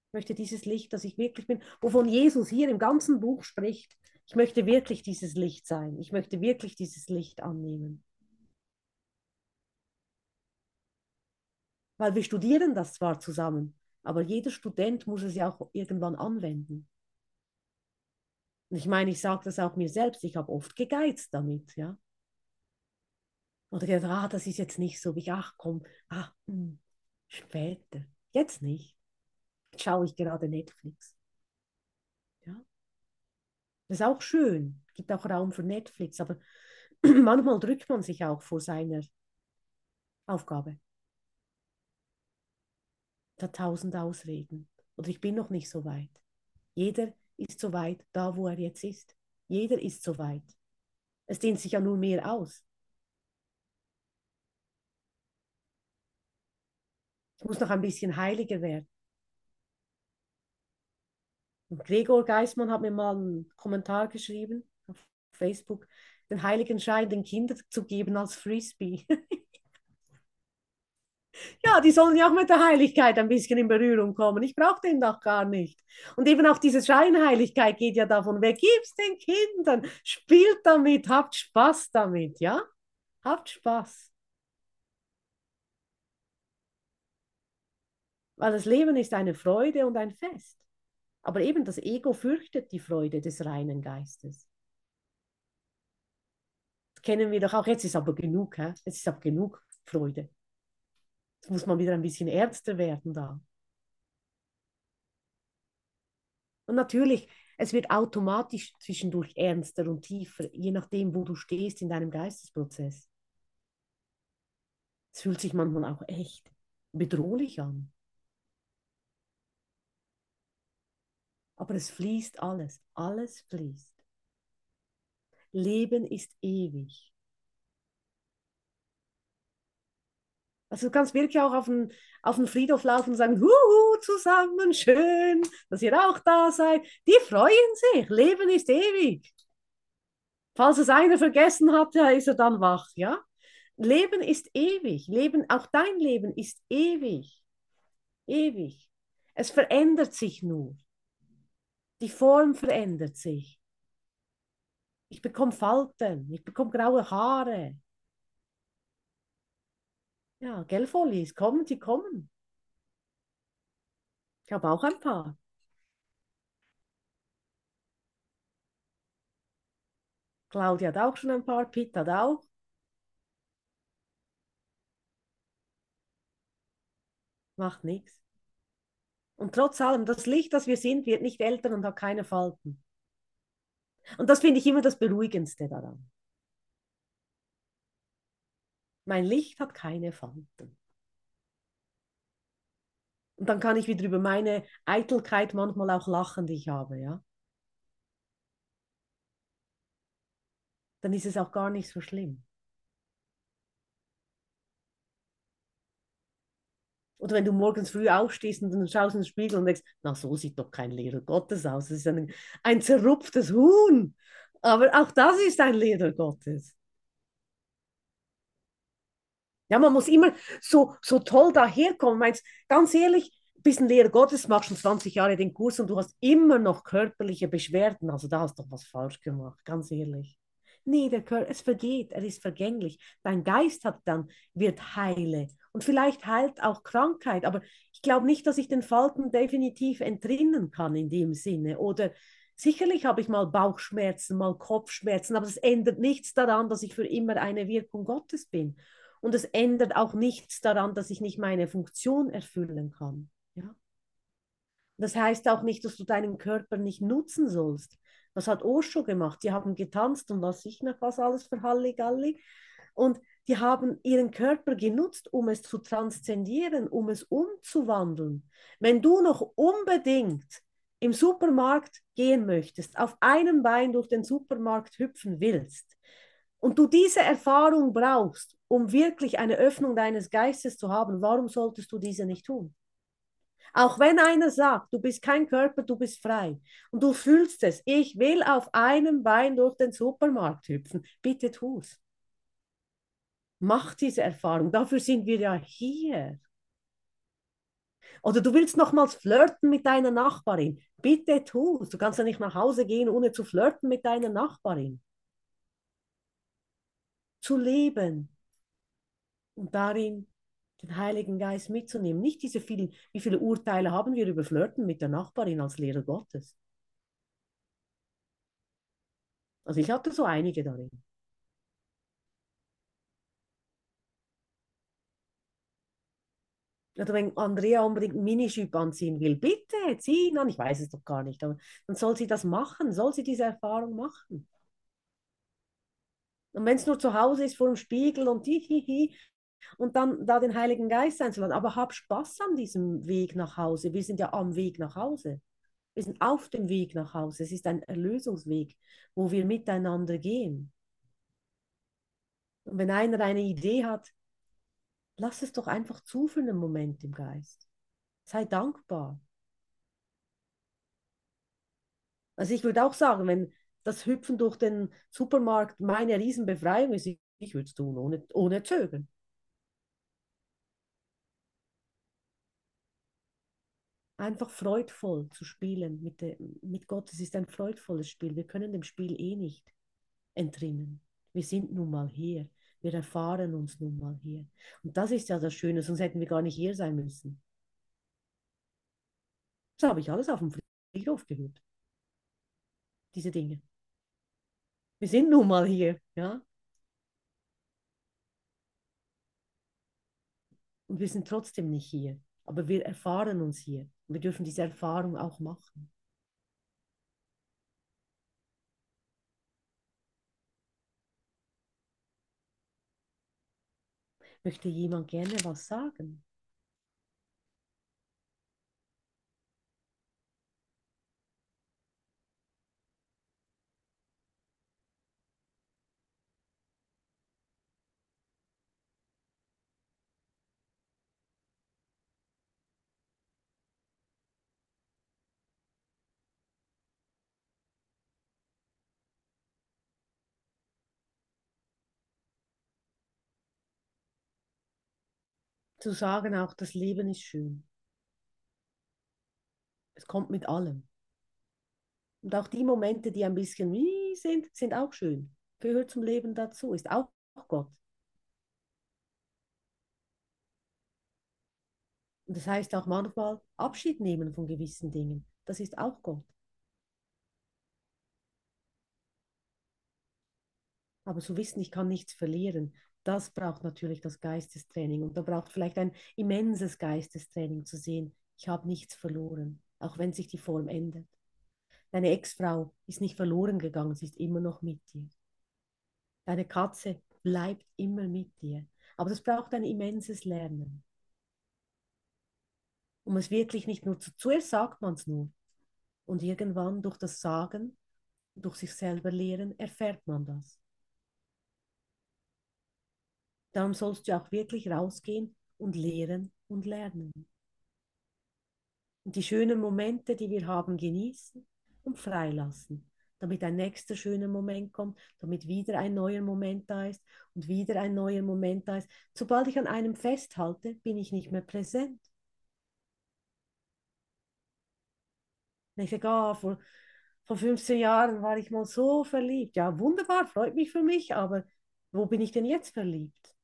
Ich möchte dieses Licht, das ich wirklich bin, wovon Jesus hier im ganzen Buch spricht, ich möchte wirklich dieses Licht sein. Ich möchte wirklich dieses Licht annehmen. Weil wir studieren das zwar zusammen, aber jeder Student muss es ja auch irgendwann anwenden. Und ich meine, ich sage das auch mir selbst, ich habe oft gegeizt damit, ja. Oder gedacht, ah, das ist jetzt nicht so, wie ich, ach komm, mh, hm, später. Jetzt nicht. Jetzt schaue ich gerade Netflix. Ja. Das ist auch schön, gibt auch Raum für Netflix, aber *clears throat* manchmal drückt man sich auch vor seiner Aufgabe hat tausend Ausreden. Oder ich bin noch nicht so weit. Jeder ist so weit da, wo er jetzt ist. Jeder ist so weit. Es dehnt sich ja nur mehr aus. Ich muss noch ein bisschen heiliger werden. Und Gregor Geismann hat mir mal einen Kommentar geschrieben auf Facebook, den heiligen Schein den Kindern zu geben als Frisbee. *laughs* Ja, die sollen ja auch mit der Heiligkeit ein bisschen in Berührung kommen. Ich brauche den doch gar nicht. Und eben auch diese Scheinheiligkeit geht ja davon weg. Gib's den Kindern, spielt damit, habt Spaß damit, ja? Habt Spaß. Weil das Leben ist eine Freude und ein Fest. Aber eben das Ego fürchtet die Freude des reinen Geistes. Das kennen wir doch auch. Jetzt ist aber genug, hä? jetzt ist aber genug Freude. Muss man wieder ein bisschen ernster werden da. Und natürlich, es wird automatisch zwischendurch ernster und tiefer, je nachdem, wo du stehst in deinem Geistesprozess. Es fühlt sich manchmal auch echt bedrohlich an. Aber es fließt alles, alles fließt. Leben ist ewig. Also du kannst wirklich auch auf den, auf den Friedhof laufen und sagen, Huhu, zusammen, schön, dass ihr auch da seid. Die freuen sich, Leben ist ewig. Falls es einer vergessen hat, ist er dann wach, ja? Leben ist ewig, Leben, auch dein Leben ist ewig, ewig. Es verändert sich nur. Die Form verändert sich. Ich bekomme Falten, ich bekomme graue Haare, ja, gell, Follies, kommen, sie kommen. Ich habe auch ein paar. Claudia hat auch schon ein paar, Pitt hat auch. Macht nichts. Und trotz allem, das Licht, das wir sind, wird nicht älter und hat keine Falten. Und das finde ich immer das Beruhigendste daran. Mein Licht hat keine Falten. Und dann kann ich wieder über meine Eitelkeit manchmal auch lachen, die ich habe, ja. dann ist es auch gar nicht so schlimm. Oder wenn du morgens früh aufstehst und dann schaust in den Spiegel und denkst, na, so sieht doch kein Lehrer Gottes aus. Das ist ein, ein zerrupftes Huhn. Aber auch das ist ein Lehrer Gottes. Ja, man muss immer so, so toll daherkommen. Meinst, ganz ehrlich, bist ein Lehrer Gottes, machst schon 20 Jahre den Kurs und du hast immer noch körperliche Beschwerden. Also da hast du doch was falsch gemacht, ganz ehrlich. Nee, der Körper, es vergeht, er ist vergänglich. Dein Geist hat dann, wird heile. Und vielleicht heilt auch Krankheit, aber ich glaube nicht, dass ich den Falten definitiv entrinnen kann in dem Sinne. Oder sicherlich habe ich mal Bauchschmerzen, mal Kopfschmerzen, aber es ändert nichts daran, dass ich für immer eine Wirkung Gottes bin. Und es ändert auch nichts daran, dass ich nicht meine Funktion erfüllen kann. Ja? Das heißt auch nicht, dass du deinen Körper nicht nutzen sollst. Was hat Osho gemacht? Die haben getanzt und was ich noch was alles für Halligalli. Und die haben ihren Körper genutzt, um es zu transzendieren, um es umzuwandeln. Wenn du noch unbedingt im Supermarkt gehen möchtest, auf einem Bein durch den Supermarkt hüpfen willst und du diese Erfahrung brauchst, um wirklich eine Öffnung deines Geistes zu haben, warum solltest du diese nicht tun? Auch wenn einer sagt, du bist kein Körper, du bist frei und du fühlst es, ich will auf einem Bein durch den Supermarkt hüpfen, bitte tu es. Mach diese Erfahrung, dafür sind wir ja hier. Oder du willst nochmals flirten mit deiner Nachbarin, bitte tu es. Du kannst ja nicht nach Hause gehen, ohne zu flirten mit deiner Nachbarin. Zu leben und darin den Heiligen Geist mitzunehmen. Nicht diese vielen, wie viele Urteile haben wir über Flirten mit der Nachbarin als Lehrer Gottes. Also ich hatte so einige darin. Oder wenn Andrea unbedingt Minischüpp anziehen will, bitte ziehen an. Ich weiß es doch gar nicht, aber dann soll sie das machen, soll sie diese Erfahrung machen. Und wenn es nur zu Hause ist vor dem Spiegel und hihihi, und dann da den Heiligen Geist einzuladen. Aber hab Spaß an diesem Weg nach Hause. Wir sind ja am Weg nach Hause. Wir sind auf dem Weg nach Hause. Es ist ein Erlösungsweg, wo wir miteinander gehen. Und wenn einer eine Idee hat, lass es doch einfach zu für einen Moment im Geist. Sei dankbar. Also ich würde auch sagen, wenn das Hüpfen durch den Supermarkt meine Riesenbefreiung ist, ich würde es tun, ohne, ohne Zögern. einfach freudvoll zu spielen mit, der, mit Gott. Es ist ein freudvolles Spiel. Wir können dem Spiel eh nicht entrinnen. Wir sind nun mal hier. Wir erfahren uns nun mal hier. Und das ist ja das Schöne, sonst hätten wir gar nicht hier sein müssen. Das habe ich alles auf dem Friedhof gehört. Diese Dinge. Wir sind nun mal hier, ja. Und wir sind trotzdem nicht hier. Aber wir erfahren uns hier. Wir dürfen diese Erfahrung auch machen. Möchte jemand gerne was sagen? Zu sagen auch, das Leben ist schön. Es kommt mit allem. Und auch die Momente, die ein bisschen wie sind, sind auch schön. Gehört zum Leben dazu, ist auch Gott. Und das heißt auch manchmal Abschied nehmen von gewissen Dingen. Das ist auch Gott. Aber zu wissen, ich kann nichts verlieren, das braucht natürlich das Geistestraining und da braucht vielleicht ein immenses Geistestraining zu sehen, ich habe nichts verloren, auch wenn sich die Form ändert. Deine Ex-Frau ist nicht verloren gegangen, sie ist immer noch mit dir. Deine Katze bleibt immer mit dir. Aber das braucht ein immenses Lernen. Um es wirklich nicht nur zu, zuerst sagt man es nur. Und irgendwann durch das Sagen, durch sich selber lehren, erfährt man das. Darum sollst du auch wirklich rausgehen und lehren und lernen. Und die schönen Momente, die wir haben, genießen und freilassen, damit ein nächster schöner Moment kommt, damit wieder ein neuer Moment da ist und wieder ein neuer Moment da ist. Sobald ich an einem festhalte, bin ich nicht mehr präsent. Ich sage, oh, vor, vor 15 Jahren war ich mal so verliebt. Ja, wunderbar, freut mich für mich, aber wo bin ich denn jetzt verliebt?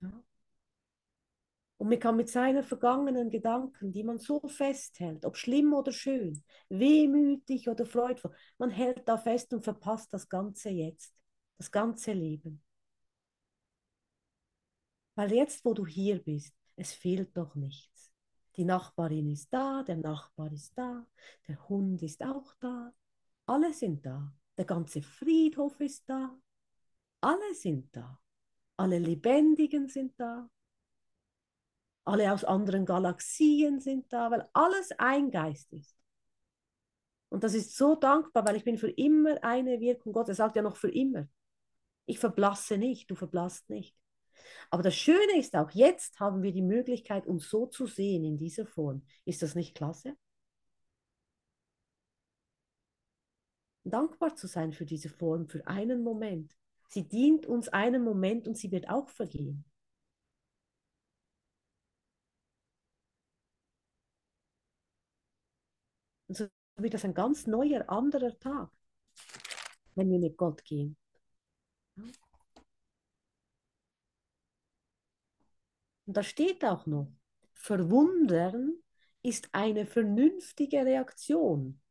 Und man kann mit seinen vergangenen Gedanken, die man so festhält, ob schlimm oder schön, wehmütig oder freudvoll, man hält da fest und verpasst das ganze Jetzt, das ganze Leben. Weil jetzt, wo du hier bist, es fehlt doch nichts. Die Nachbarin ist da, der Nachbar ist da, der Hund ist auch da, alle sind da, der ganze Friedhof ist da, alle sind da, alle Lebendigen sind da, alle aus anderen Galaxien sind da, weil alles ein Geist ist. Und das ist so dankbar, weil ich bin für immer eine Wirkung Gottes. Er sagt ja noch für immer. Ich verblasse nicht, du verblasst nicht. Aber das Schöne ist auch, jetzt haben wir die Möglichkeit, uns so zu sehen in dieser Form. Ist das nicht klasse? Dankbar zu sein für diese Form, für einen Moment. Sie dient uns einen Moment und sie wird auch vergehen. Und so wird das ein ganz neuer, anderer Tag, wenn wir mit Gott gehen. Und da steht auch noch, Verwundern ist eine vernünftige Reaktion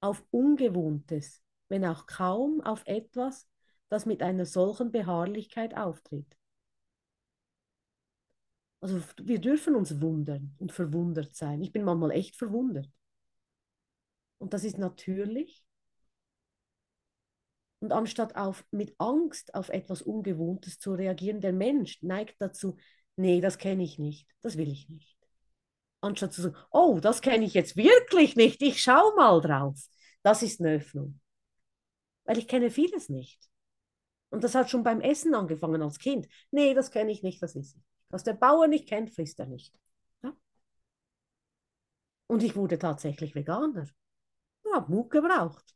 auf Ungewohntes, wenn auch kaum auf etwas, das mit einer solchen Beharrlichkeit auftritt. Also wir dürfen uns wundern und verwundert sein. Ich bin manchmal echt verwundert. Und das ist natürlich. Und anstatt auf, mit Angst auf etwas Ungewohntes zu reagieren, der Mensch neigt dazu, nee, das kenne ich nicht, das will ich nicht. Anstatt zu sagen, oh, das kenne ich jetzt wirklich nicht, ich schaue mal drauf. Das ist eine Öffnung. Weil ich kenne vieles nicht. Und das hat schon beim Essen angefangen als Kind. Nee, das kenne ich nicht, das ist nicht. Was der Bauer nicht kennt, frisst er nicht. Ja? Und ich wurde tatsächlich Veganer habe Mut gebraucht.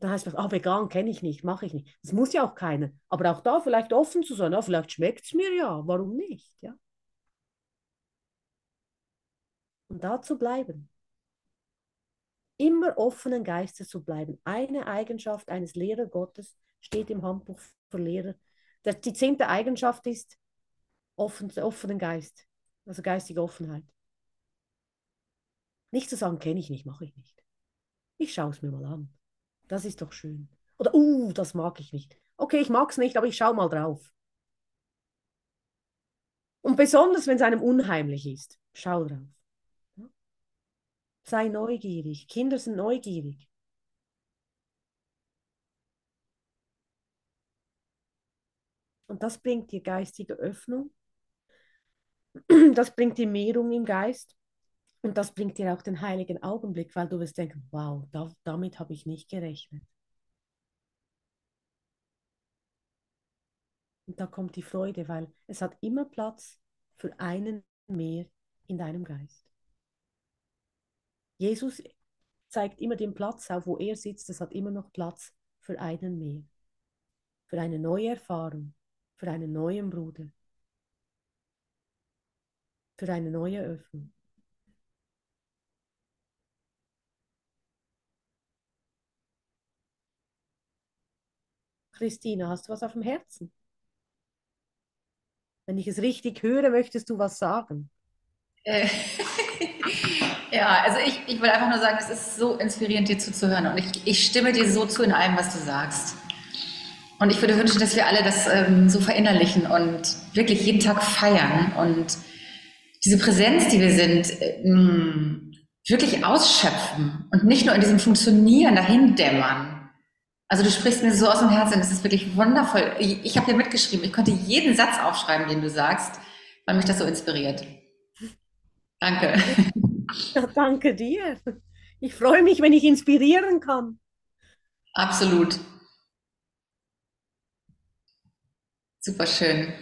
Da heißt es, ah, vegan kenne ich nicht, mache ich nicht. Das muss ja auch keiner. Aber auch da vielleicht offen zu sein, ja, vielleicht schmeckt es mir ja, warum nicht? Ja? Und da zu bleiben. Immer offenen Geistes zu bleiben. Eine Eigenschaft eines Lehrer Gottes steht im Handbuch für Lehrer. Die zehnte Eigenschaft ist offen, offenen Geist, also geistige Offenheit. Nicht zu sagen, kenne ich nicht, mache ich nicht. Ich schaue es mir mal an. Das ist doch schön. Oder, uh, das mag ich nicht. Okay, ich mag es nicht, aber ich schaue mal drauf. Und besonders, wenn es einem unheimlich ist, schau drauf. Sei neugierig. Kinder sind neugierig. Und das bringt dir geistige Öffnung. *clears throat* Das bringt dir Mehrung im Geist. Und das bringt dir auch den heiligen Augenblick, weil du wirst denken, wow, da, damit habe ich nicht gerechnet. Und da kommt die Freude, weil es hat immer Platz für einen mehr in deinem Geist. Jesus zeigt immer den Platz auf, wo er sitzt, es hat immer noch Platz für einen mehr. Für eine neue Erfahrung, für einen neuen Bruder, für eine neue Öffnung. Christina, hast du was auf dem Herzen? Wenn ich es richtig höre, möchtest du was sagen? Äh, ja, also ich, ich will einfach nur sagen, es ist so inspirierend, dir zuzuhören. Und ich, ich stimme dir so zu in allem, was du sagst. Und ich würde wünschen, dass wir alle das ähm, so verinnerlichen und wirklich jeden Tag feiern und diese Präsenz, die wir sind, ähm, wirklich ausschöpfen und nicht nur in diesem Funktionieren dahin dämmern. Also du sprichst mir so aus dem Herzen, das ist wirklich wundervoll. Ich, ich habe hier mitgeschrieben, ich konnte jeden Satz aufschreiben, den du sagst, weil mich das so inspiriert. Danke. Ja, danke dir. Ich freue mich, wenn ich inspirieren kann. Absolut. Super schön.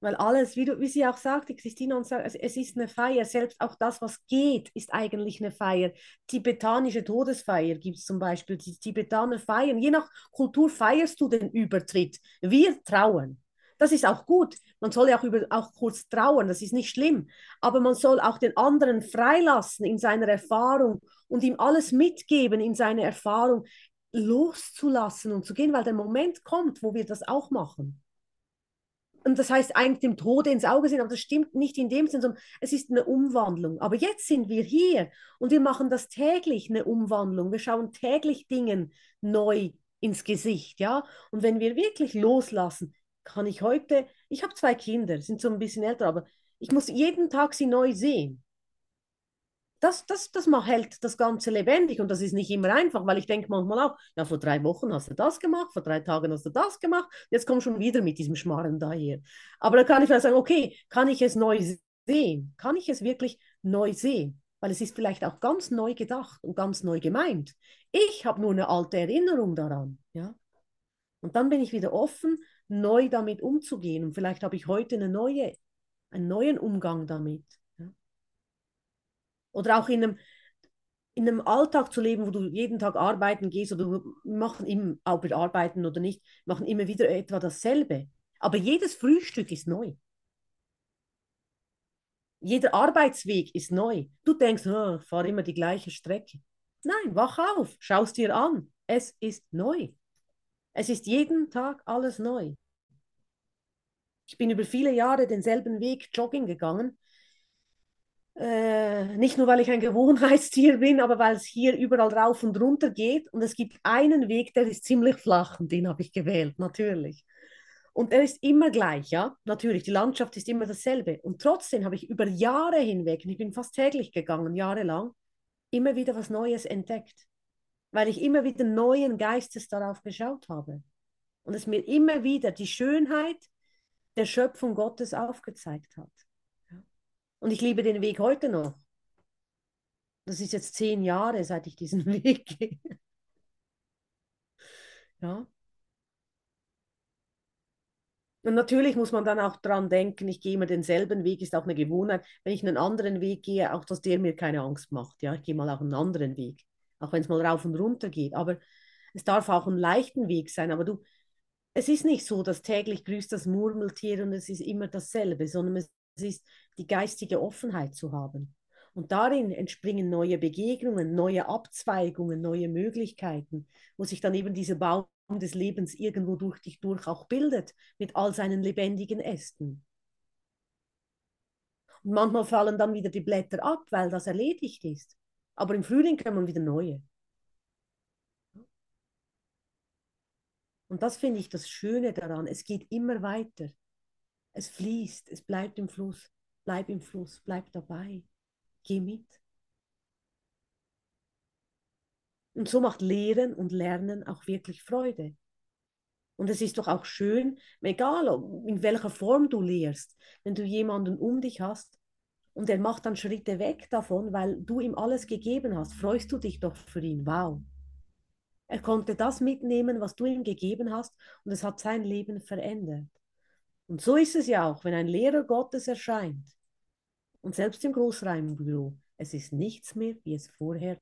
Weil alles, wie, du, wie sie auch sagte, Christina, und sagt, es ist eine Feier. Selbst auch das, was geht, ist eigentlich eine Feier. Tibetanische Todesfeier gibt es zum Beispiel. Die Tibetaner feiern. Je nach Kultur feierst du den Übertritt. Wir trauen. Das ist auch gut. Man soll ja auch, über, auch kurz trauern, das ist nicht schlimm. Aber man soll auch den anderen freilassen in seiner Erfahrung und ihm alles mitgeben in seine Erfahrung, loszulassen und zu gehen, weil der Moment kommt, wo wir das auch machen und das heißt eigentlich dem Tode ins Auge sehen, aber das stimmt nicht in dem Sinn, sondern es ist eine Umwandlung. Aber jetzt sind wir hier und wir machen das täglich, eine Umwandlung. Wir schauen täglich Dingen neu ins Gesicht, ja. Und wenn wir wirklich loslassen, kann ich heute, ich habe zwei Kinder, sind so ein bisschen älter, aber ich muss jeden Tag sie neu sehen das, das, das macht, hält das Ganze lebendig und das ist nicht immer einfach, weil ich denke manchmal auch, ja, vor drei Wochen hast du das gemacht, vor drei Tagen hast du das gemacht, jetzt komm schon wieder mit diesem Schmarren daher. Aber da kann ich vielleicht sagen, okay, kann ich es neu sehen? Kann ich es wirklich neu sehen? Weil es ist vielleicht auch ganz neu gedacht und ganz neu gemeint. Ich habe nur eine alte Erinnerung daran, ja. Und dann bin ich wieder offen, neu damit umzugehen und vielleicht habe ich heute eine neue, einen neuen Umgang damit. Oder auch in einem, in einem Alltag zu leben, wo du jeden Tag arbeiten gehst oder machen immer, ob wir arbeiten oder nicht, machen immer wieder etwa dasselbe. Aber jedes Frühstück ist neu. Jeder Arbeitsweg ist neu. Du denkst, oh, ich fahre immer die gleiche Strecke. Nein, wach auf, schau es dir an. Es ist neu. Es ist jeden Tag alles neu. Ich bin über viele Jahre denselben Weg Jogging gegangen äh, nicht nur, weil ich ein Gewohnheitstier bin, aber weil es hier überall rauf und runter geht. Und es gibt einen Weg, der ist ziemlich flach und den habe ich gewählt, natürlich. Und er ist immer gleich, ja, natürlich. Die Landschaft ist immer dasselbe. Und trotzdem habe ich über Jahre hinweg, und ich bin fast täglich gegangen, jahrelang, immer wieder was Neues entdeckt. Weil ich immer wieder neuen Geistes darauf geschaut habe. Und es mir immer wieder die Schönheit der Schöpfung Gottes aufgezeigt hat. Und ich liebe den Weg heute noch. Das ist jetzt zehn Jahre, seit ich diesen *laughs* Weg gehe. Ja. Und natürlich muss man dann auch dran denken, ich gehe immer denselben Weg, ist auch eine Gewohnheit. Wenn ich einen anderen Weg gehe, auch dass der mir keine Angst macht. Ja, ich gehe mal auch einen anderen Weg, auch wenn es mal rauf und runter geht. Aber es darf auch ein leichten Weg sein. Aber du, es ist nicht so, dass täglich grüßt das Murmeltier und es ist immer dasselbe, sondern es ist die geistige Offenheit zu haben. Und darin entspringen neue Begegnungen, neue Abzweigungen, neue Möglichkeiten, wo sich dann eben dieser Baum des Lebens irgendwo durch dich durch auch bildet, mit all seinen lebendigen Ästen. Und manchmal fallen dann wieder die Blätter ab, weil das erledigt ist. Aber im Frühling kommen wieder neue. Und das finde ich das Schöne daran. Es geht immer weiter. Es fließt, es bleibt im Fluss. Bleib im Fluss, bleib dabei. Geh mit. Und so macht Lehren und Lernen auch wirklich Freude. Und es ist doch auch schön, egal in welcher Form du lehrst, wenn du jemanden um dich hast und er macht dann Schritte weg davon, weil du ihm alles gegeben hast, freust du dich doch für ihn. Wow. Er konnte das mitnehmen, was du ihm gegeben hast und es hat sein Leben verändert. Und so ist es ja auch, wenn ein Lehrer Gottes erscheint. Und selbst im Großreimbüro, es ist nichts mehr, wie es vorher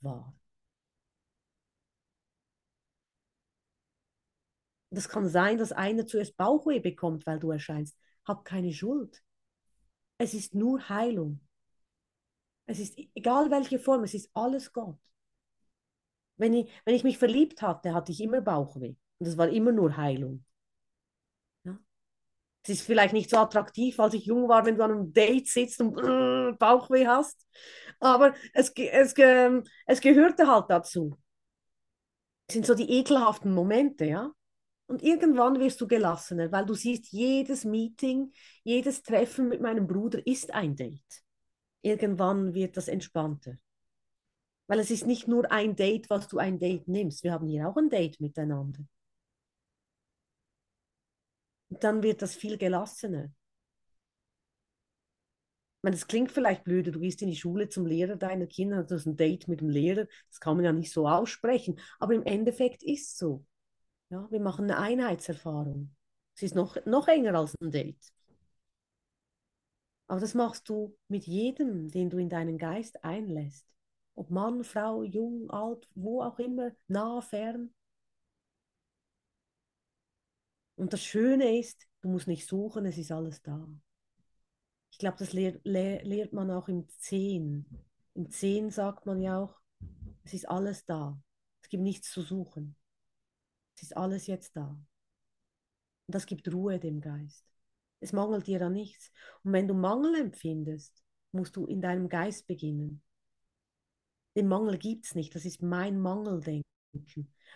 war. Das kann sein, dass einer zuerst Bauchweh bekommt, weil du erscheinst. Hab keine Schuld. Es ist nur Heilung. Es ist egal welche Form, es ist alles Gott. Wenn ich, wenn ich mich verliebt hatte, hatte ich immer Bauchweh. Und es war immer nur Heilung. Es ist vielleicht nicht so attraktiv, als ich jung war, wenn du an einem Date sitzt und äh, Bauchweh hast. Aber es, es, es gehörte halt dazu. Es sind so die ekelhaften Momente, ja. Und irgendwann wirst du gelassener, weil du siehst, jedes Meeting, jedes Treffen mit meinem Bruder ist ein Date. Irgendwann wird das entspannter. Weil es ist nicht nur ein Date, was du ein Date nimmst. Wir haben hier auch ein Date miteinander. Und dann wird das viel gelassener. Ich meine, das klingt vielleicht blöde, du gehst in die Schule zum Lehrer deiner Kinder, du hast ein Date mit dem Lehrer, das kann man ja nicht so aussprechen, aber im Endeffekt ist es so. Ja, wir machen eine Einheitserfahrung. Es ist noch, noch enger als ein Date. Aber das machst du mit jedem, den du in deinen Geist einlässt. Ob Mann, Frau, jung, alt, wo auch immer, nah, fern. Und das Schöne ist, du musst nicht suchen, es ist alles da. Ich glaube, das lehrt, lehrt man auch im Zehn. Im Zehn sagt man ja auch, es ist alles da. Es gibt nichts zu suchen. Es ist alles jetzt da. Und das gibt Ruhe dem Geist. Es mangelt dir an nichts. Und wenn du Mangel empfindest, musst du in deinem Geist beginnen. Den Mangel gibt es nicht. Das ist mein Mangeldenken.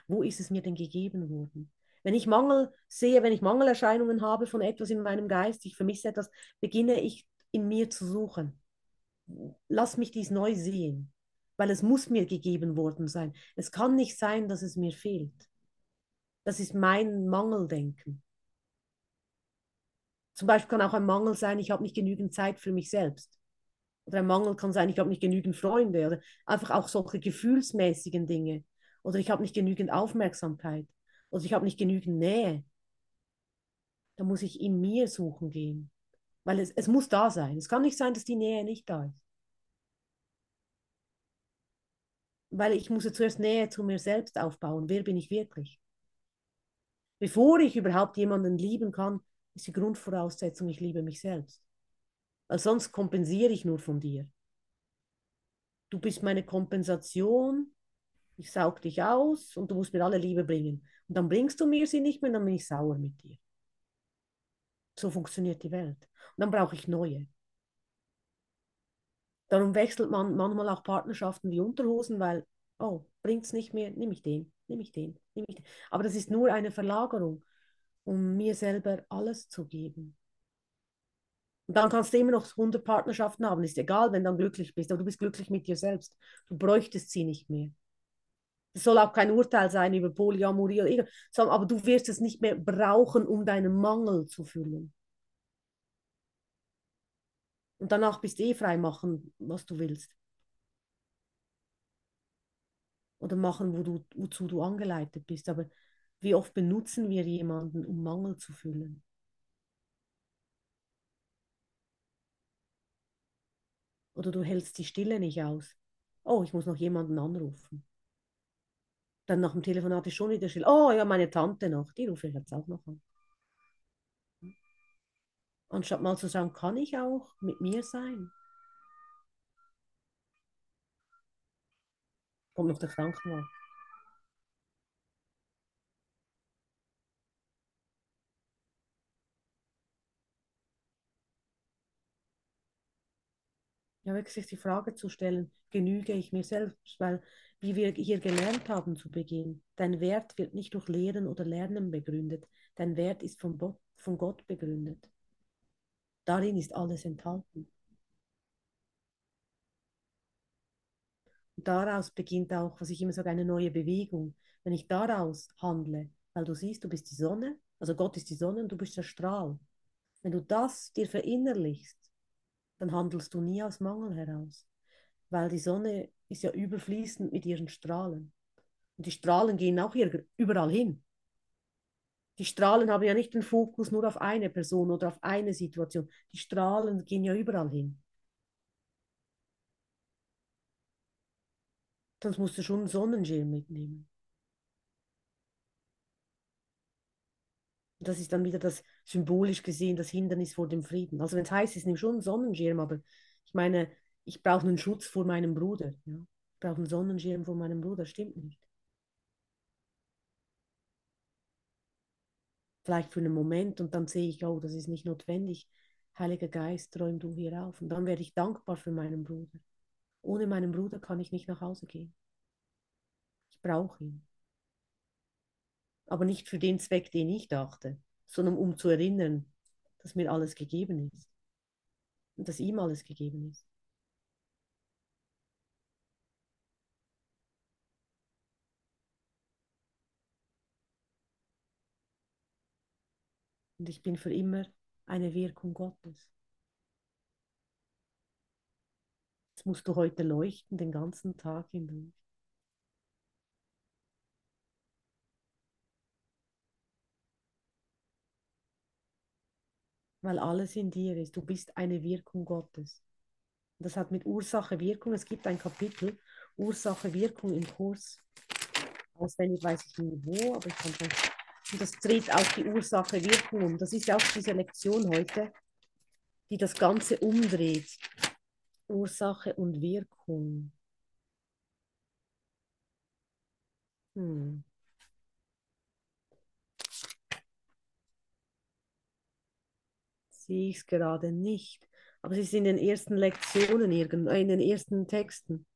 Wo ist es mir denn gegeben worden? Wenn ich Mangel sehe, wenn ich Mangelerscheinungen habe von etwas in meinem Geist, ich vermisse etwas, beginne ich in mir zu suchen. Lass mich dies neu sehen, weil es muss mir gegeben worden sein. Es kann nicht sein, dass es mir fehlt. Das ist mein Mangeldenken. Zum Beispiel kann auch ein Mangel sein, ich habe nicht genügend Zeit für mich selbst. Oder ein Mangel kann sein, ich habe nicht genügend Freunde oder einfach auch solche gefühlsmäßigen Dinge. Oder ich habe nicht genügend Aufmerksamkeit. Oder ich habe nicht genügend Nähe. Da muss ich in mir suchen gehen. Weil es, es muss da sein. Es kann nicht sein, dass die Nähe nicht da ist. Weil ich muss ja zuerst Nähe zu mir selbst aufbauen. Wer bin ich wirklich? Bevor ich überhaupt jemanden lieben kann, ist die Grundvoraussetzung, ich liebe mich selbst. Weil sonst kompensiere ich nur von dir. Du bist meine Kompensation, ich saug dich aus und du musst mir alle Liebe bringen. Und dann bringst du mir sie nicht mehr, dann bin ich sauer mit dir. So funktioniert die Welt. Und dann brauche ich neue. Darum wechselt man manchmal auch Partnerschaften wie Unterhosen, weil, oh, bringt es nicht mehr, nehme ich den, nehme ich den, nehme ich den. Aber das ist nur eine Verlagerung, um mir selber alles zu geben. Und dann kannst du immer noch 100 Partnerschaften haben, ist egal, wenn du dann glücklich bist, aber du bist glücklich mit dir selbst. Du bräuchtest sie nicht mehr. Es soll auch kein Urteil sein über Polyamorie, oder sondern, aber du wirst es nicht mehr brauchen, um deinen Mangel zu füllen. Und danach bist du eh frei machen, was du willst. Oder machen, wo du, wozu du angeleitet bist. Aber wie oft benutzen wir jemanden, um Mangel zu füllen? Oder du hältst die Stille nicht aus. Oh, ich muss noch jemanden anrufen. Dann nach dem Telefonat ist schon wieder still. Oh ja, meine Tante noch, die rufe ich jetzt auch noch an. Anstatt mal zu sagen, kann ich auch mit mir sein? Kommt noch der Krankenwagen. Ja, wirklich sich die Frage zu stellen, genüge ich mir selbst? Weil, wie wir hier gelernt haben zu Beginn, dein Wert wird nicht durch Lehren oder Lernen begründet. Dein Wert ist von, von Gott begründet. Darin ist alles enthalten. Daraus beginnt auch, was ich immer sage, eine neue Bewegung. Wenn ich daraus handle, weil du siehst, du bist die Sonne, also Gott ist die Sonne und du bist der Strahl. Wenn du das dir verinnerlichst, dann handelst du nie aus Mangel heraus, weil die Sonne ist ja überfließend mit ihren Strahlen. Und die Strahlen gehen auch hier überall hin. Die Strahlen haben ja nicht den Fokus nur auf eine Person oder auf eine Situation. Die Strahlen gehen ja überall hin. Sonst musst du schon einen Sonnenschirm mitnehmen. das ist dann wieder das symbolisch gesehen, das Hindernis vor dem Frieden. Also wenn es heißt, es nimmt schon einen Sonnenschirm, aber ich meine, ich brauche einen Schutz vor meinem Bruder. Ja? Ich brauche einen Sonnenschirm vor meinem Bruder, stimmt nicht. vielleicht für einen Moment und dann sehe ich, oh, das ist nicht notwendig. Heiliger Geist, räum du hier auf. Und dann werde ich dankbar für meinen Bruder. Ohne meinen Bruder kann ich nicht nach Hause gehen. Ich brauche ihn. Aber nicht für den Zweck, den ich dachte, sondern um zu erinnern, dass mir alles gegeben ist. Und dass ihm alles gegeben ist. Und ich bin für immer eine Wirkung Gottes. Jetzt musst du heute leuchten, den ganzen Tag hindurch. Weil alles in dir ist. Du bist eine Wirkung Gottes. Das hat mit Ursache, Wirkung, es gibt ein Kapitel, Ursache, Wirkung im Kurs. Auswendig weiß ich nicht wo, aber ich kann schon. Und das dreht auch die Ursache, Wirkung um. Das ist ja auch diese Lektion heute, die das Ganze umdreht. Ursache und Wirkung. Hm. Sehe ich es gerade nicht. Aber es ist in den ersten Lektionen, äh, in den ersten Texten.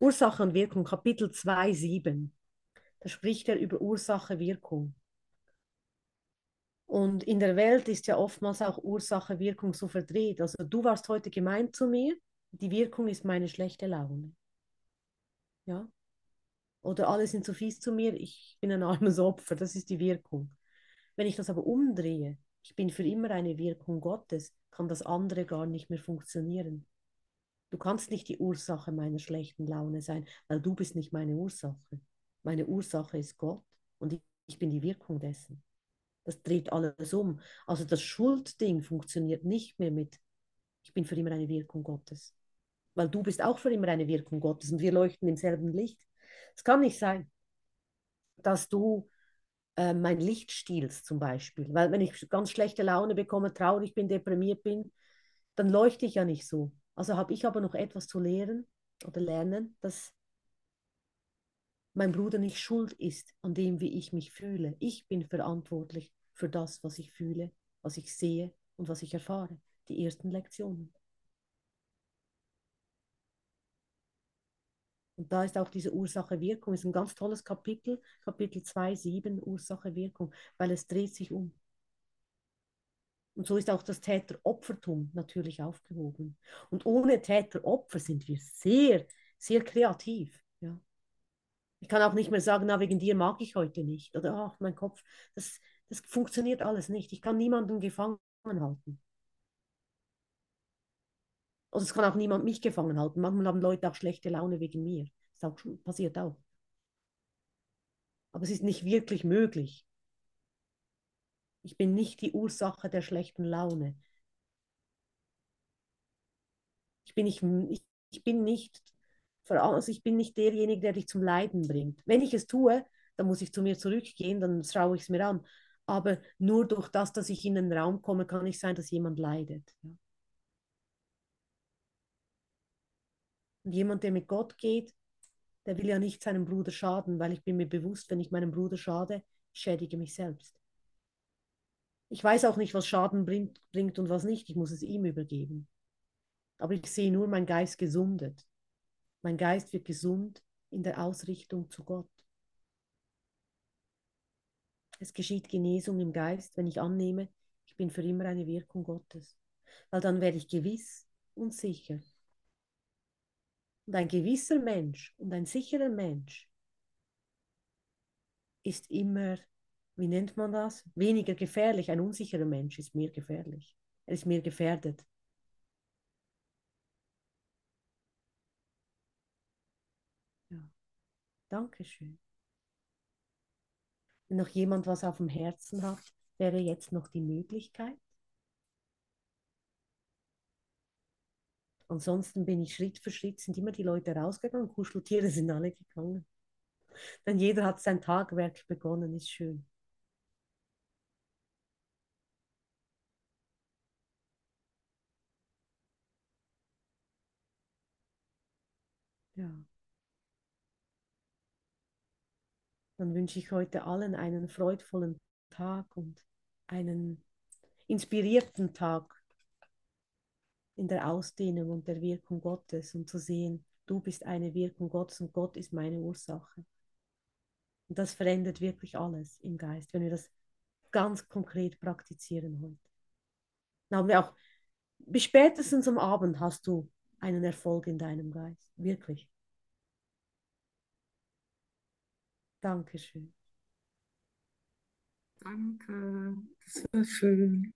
Ursache und Wirkung, Kapitel 2, 7. Da spricht er über Ursache, Wirkung. Und in der Welt ist ja oftmals auch Ursache, Wirkung so verdreht. Also du warst heute gemeint zu mir, die Wirkung ist meine schlechte Laune. Ja? Oder alle sind so fies zu mir, ich bin ein armes Opfer, das ist die Wirkung. Wenn ich das aber umdrehe, ich bin für immer eine Wirkung Gottes, kann das andere gar nicht mehr funktionieren. Du kannst nicht die Ursache meiner schlechten Laune sein, weil du bist nicht meine Ursache. Meine Ursache ist Gott und ich bin die Wirkung dessen. Das dreht alles um. Also das Schuldding funktioniert nicht mehr mit, ich bin für immer eine Wirkung Gottes. Weil du bist auch für immer eine Wirkung Gottes und wir leuchten im selben Licht. Es kann nicht sein, dass du äh, mein Licht stiehlst zum Beispiel. Weil wenn ich ganz schlechte Laune bekomme, traurig bin, deprimiert bin, dann leuchte ich ja nicht so. Also habe ich aber noch etwas zu lehren oder lernen, dass mein Bruder nicht schuld ist an dem, wie ich mich fühle. Ich bin verantwortlich für das, was ich fühle, was ich sehe und was ich erfahre. Die ersten Lektionen. Und da ist auch diese Ursache-Wirkung, ist ein ganz tolles Kapitel, Kapitel 2, 7, Ursache-Wirkung, weil es dreht sich um. Und so ist auch das Täter-Opfertum natürlich aufgehoben. Und ohne Täter-Opfer sind wir sehr, sehr kreativ. Ja. Ich kann auch nicht mehr sagen, na, wegen dir mag ich heute nicht. Oder, ach, mein Kopf, das, das funktioniert alles nicht. Ich kann niemanden gefangen halten. Oder es kann auch niemand mich gefangen halten. Manchmal haben Leute auch schlechte Laune wegen mir. Das auch, passiert auch. Aber es ist nicht wirklich möglich. Ich bin nicht die Ursache der schlechten Laune. Ich bin nicht, ich, ich bin nicht, also ich bin nicht derjenige, der dich zum Leiden bringt. Wenn ich es tue, dann muss ich zu mir zurückgehen, dann schaue ich es mir an. Aber nur durch das, dass ich in den Raum komme, kann nicht sein, dass jemand leidet. Und jemand, der mit Gott geht, der will ja nicht seinem Bruder schaden, weil ich bin mir bewusst, wenn ich meinem Bruder schade, schädige mich selbst. Ich weiß auch nicht, was Schaden bringt, bringt und was nicht. Ich muss es ihm übergeben. Aber ich sehe nur mein Geist gesundet. Mein Geist wird gesund in der Ausrichtung zu Gott. Es geschieht Genesung im Geist, wenn ich annehme, ich bin für immer eine Wirkung Gottes. Weil dann werde ich gewiss und sicher, und ein gewisser Mensch und ein sicherer Mensch ist immer, wie nennt man das? Weniger gefährlich. Ein unsicherer Mensch ist mehr gefährlich. Er ist mehr gefährdet. Ja. Dankeschön. Wenn noch jemand was auf dem Herzen hat, wäre jetzt noch die Möglichkeit. Ansonsten bin ich Schritt für Schritt, sind immer die Leute rausgegangen, Kuscheltiere sind alle gegangen. Denn jeder hat sein Tagwerk begonnen, ist schön. Ja. Dann wünsche ich heute allen einen freudvollen Tag und einen inspirierten Tag in der Ausdehnung und der Wirkung Gottes und zu sehen, du bist eine Wirkung Gottes und Gott ist meine Ursache. Und das verändert wirklich alles im Geist, wenn wir das ganz konkret praktizieren heute. Dann haben wir auch, bis spätestens am Abend hast du einen Erfolg in deinem Geist. Wirklich. Dankeschön. Danke, das war schön.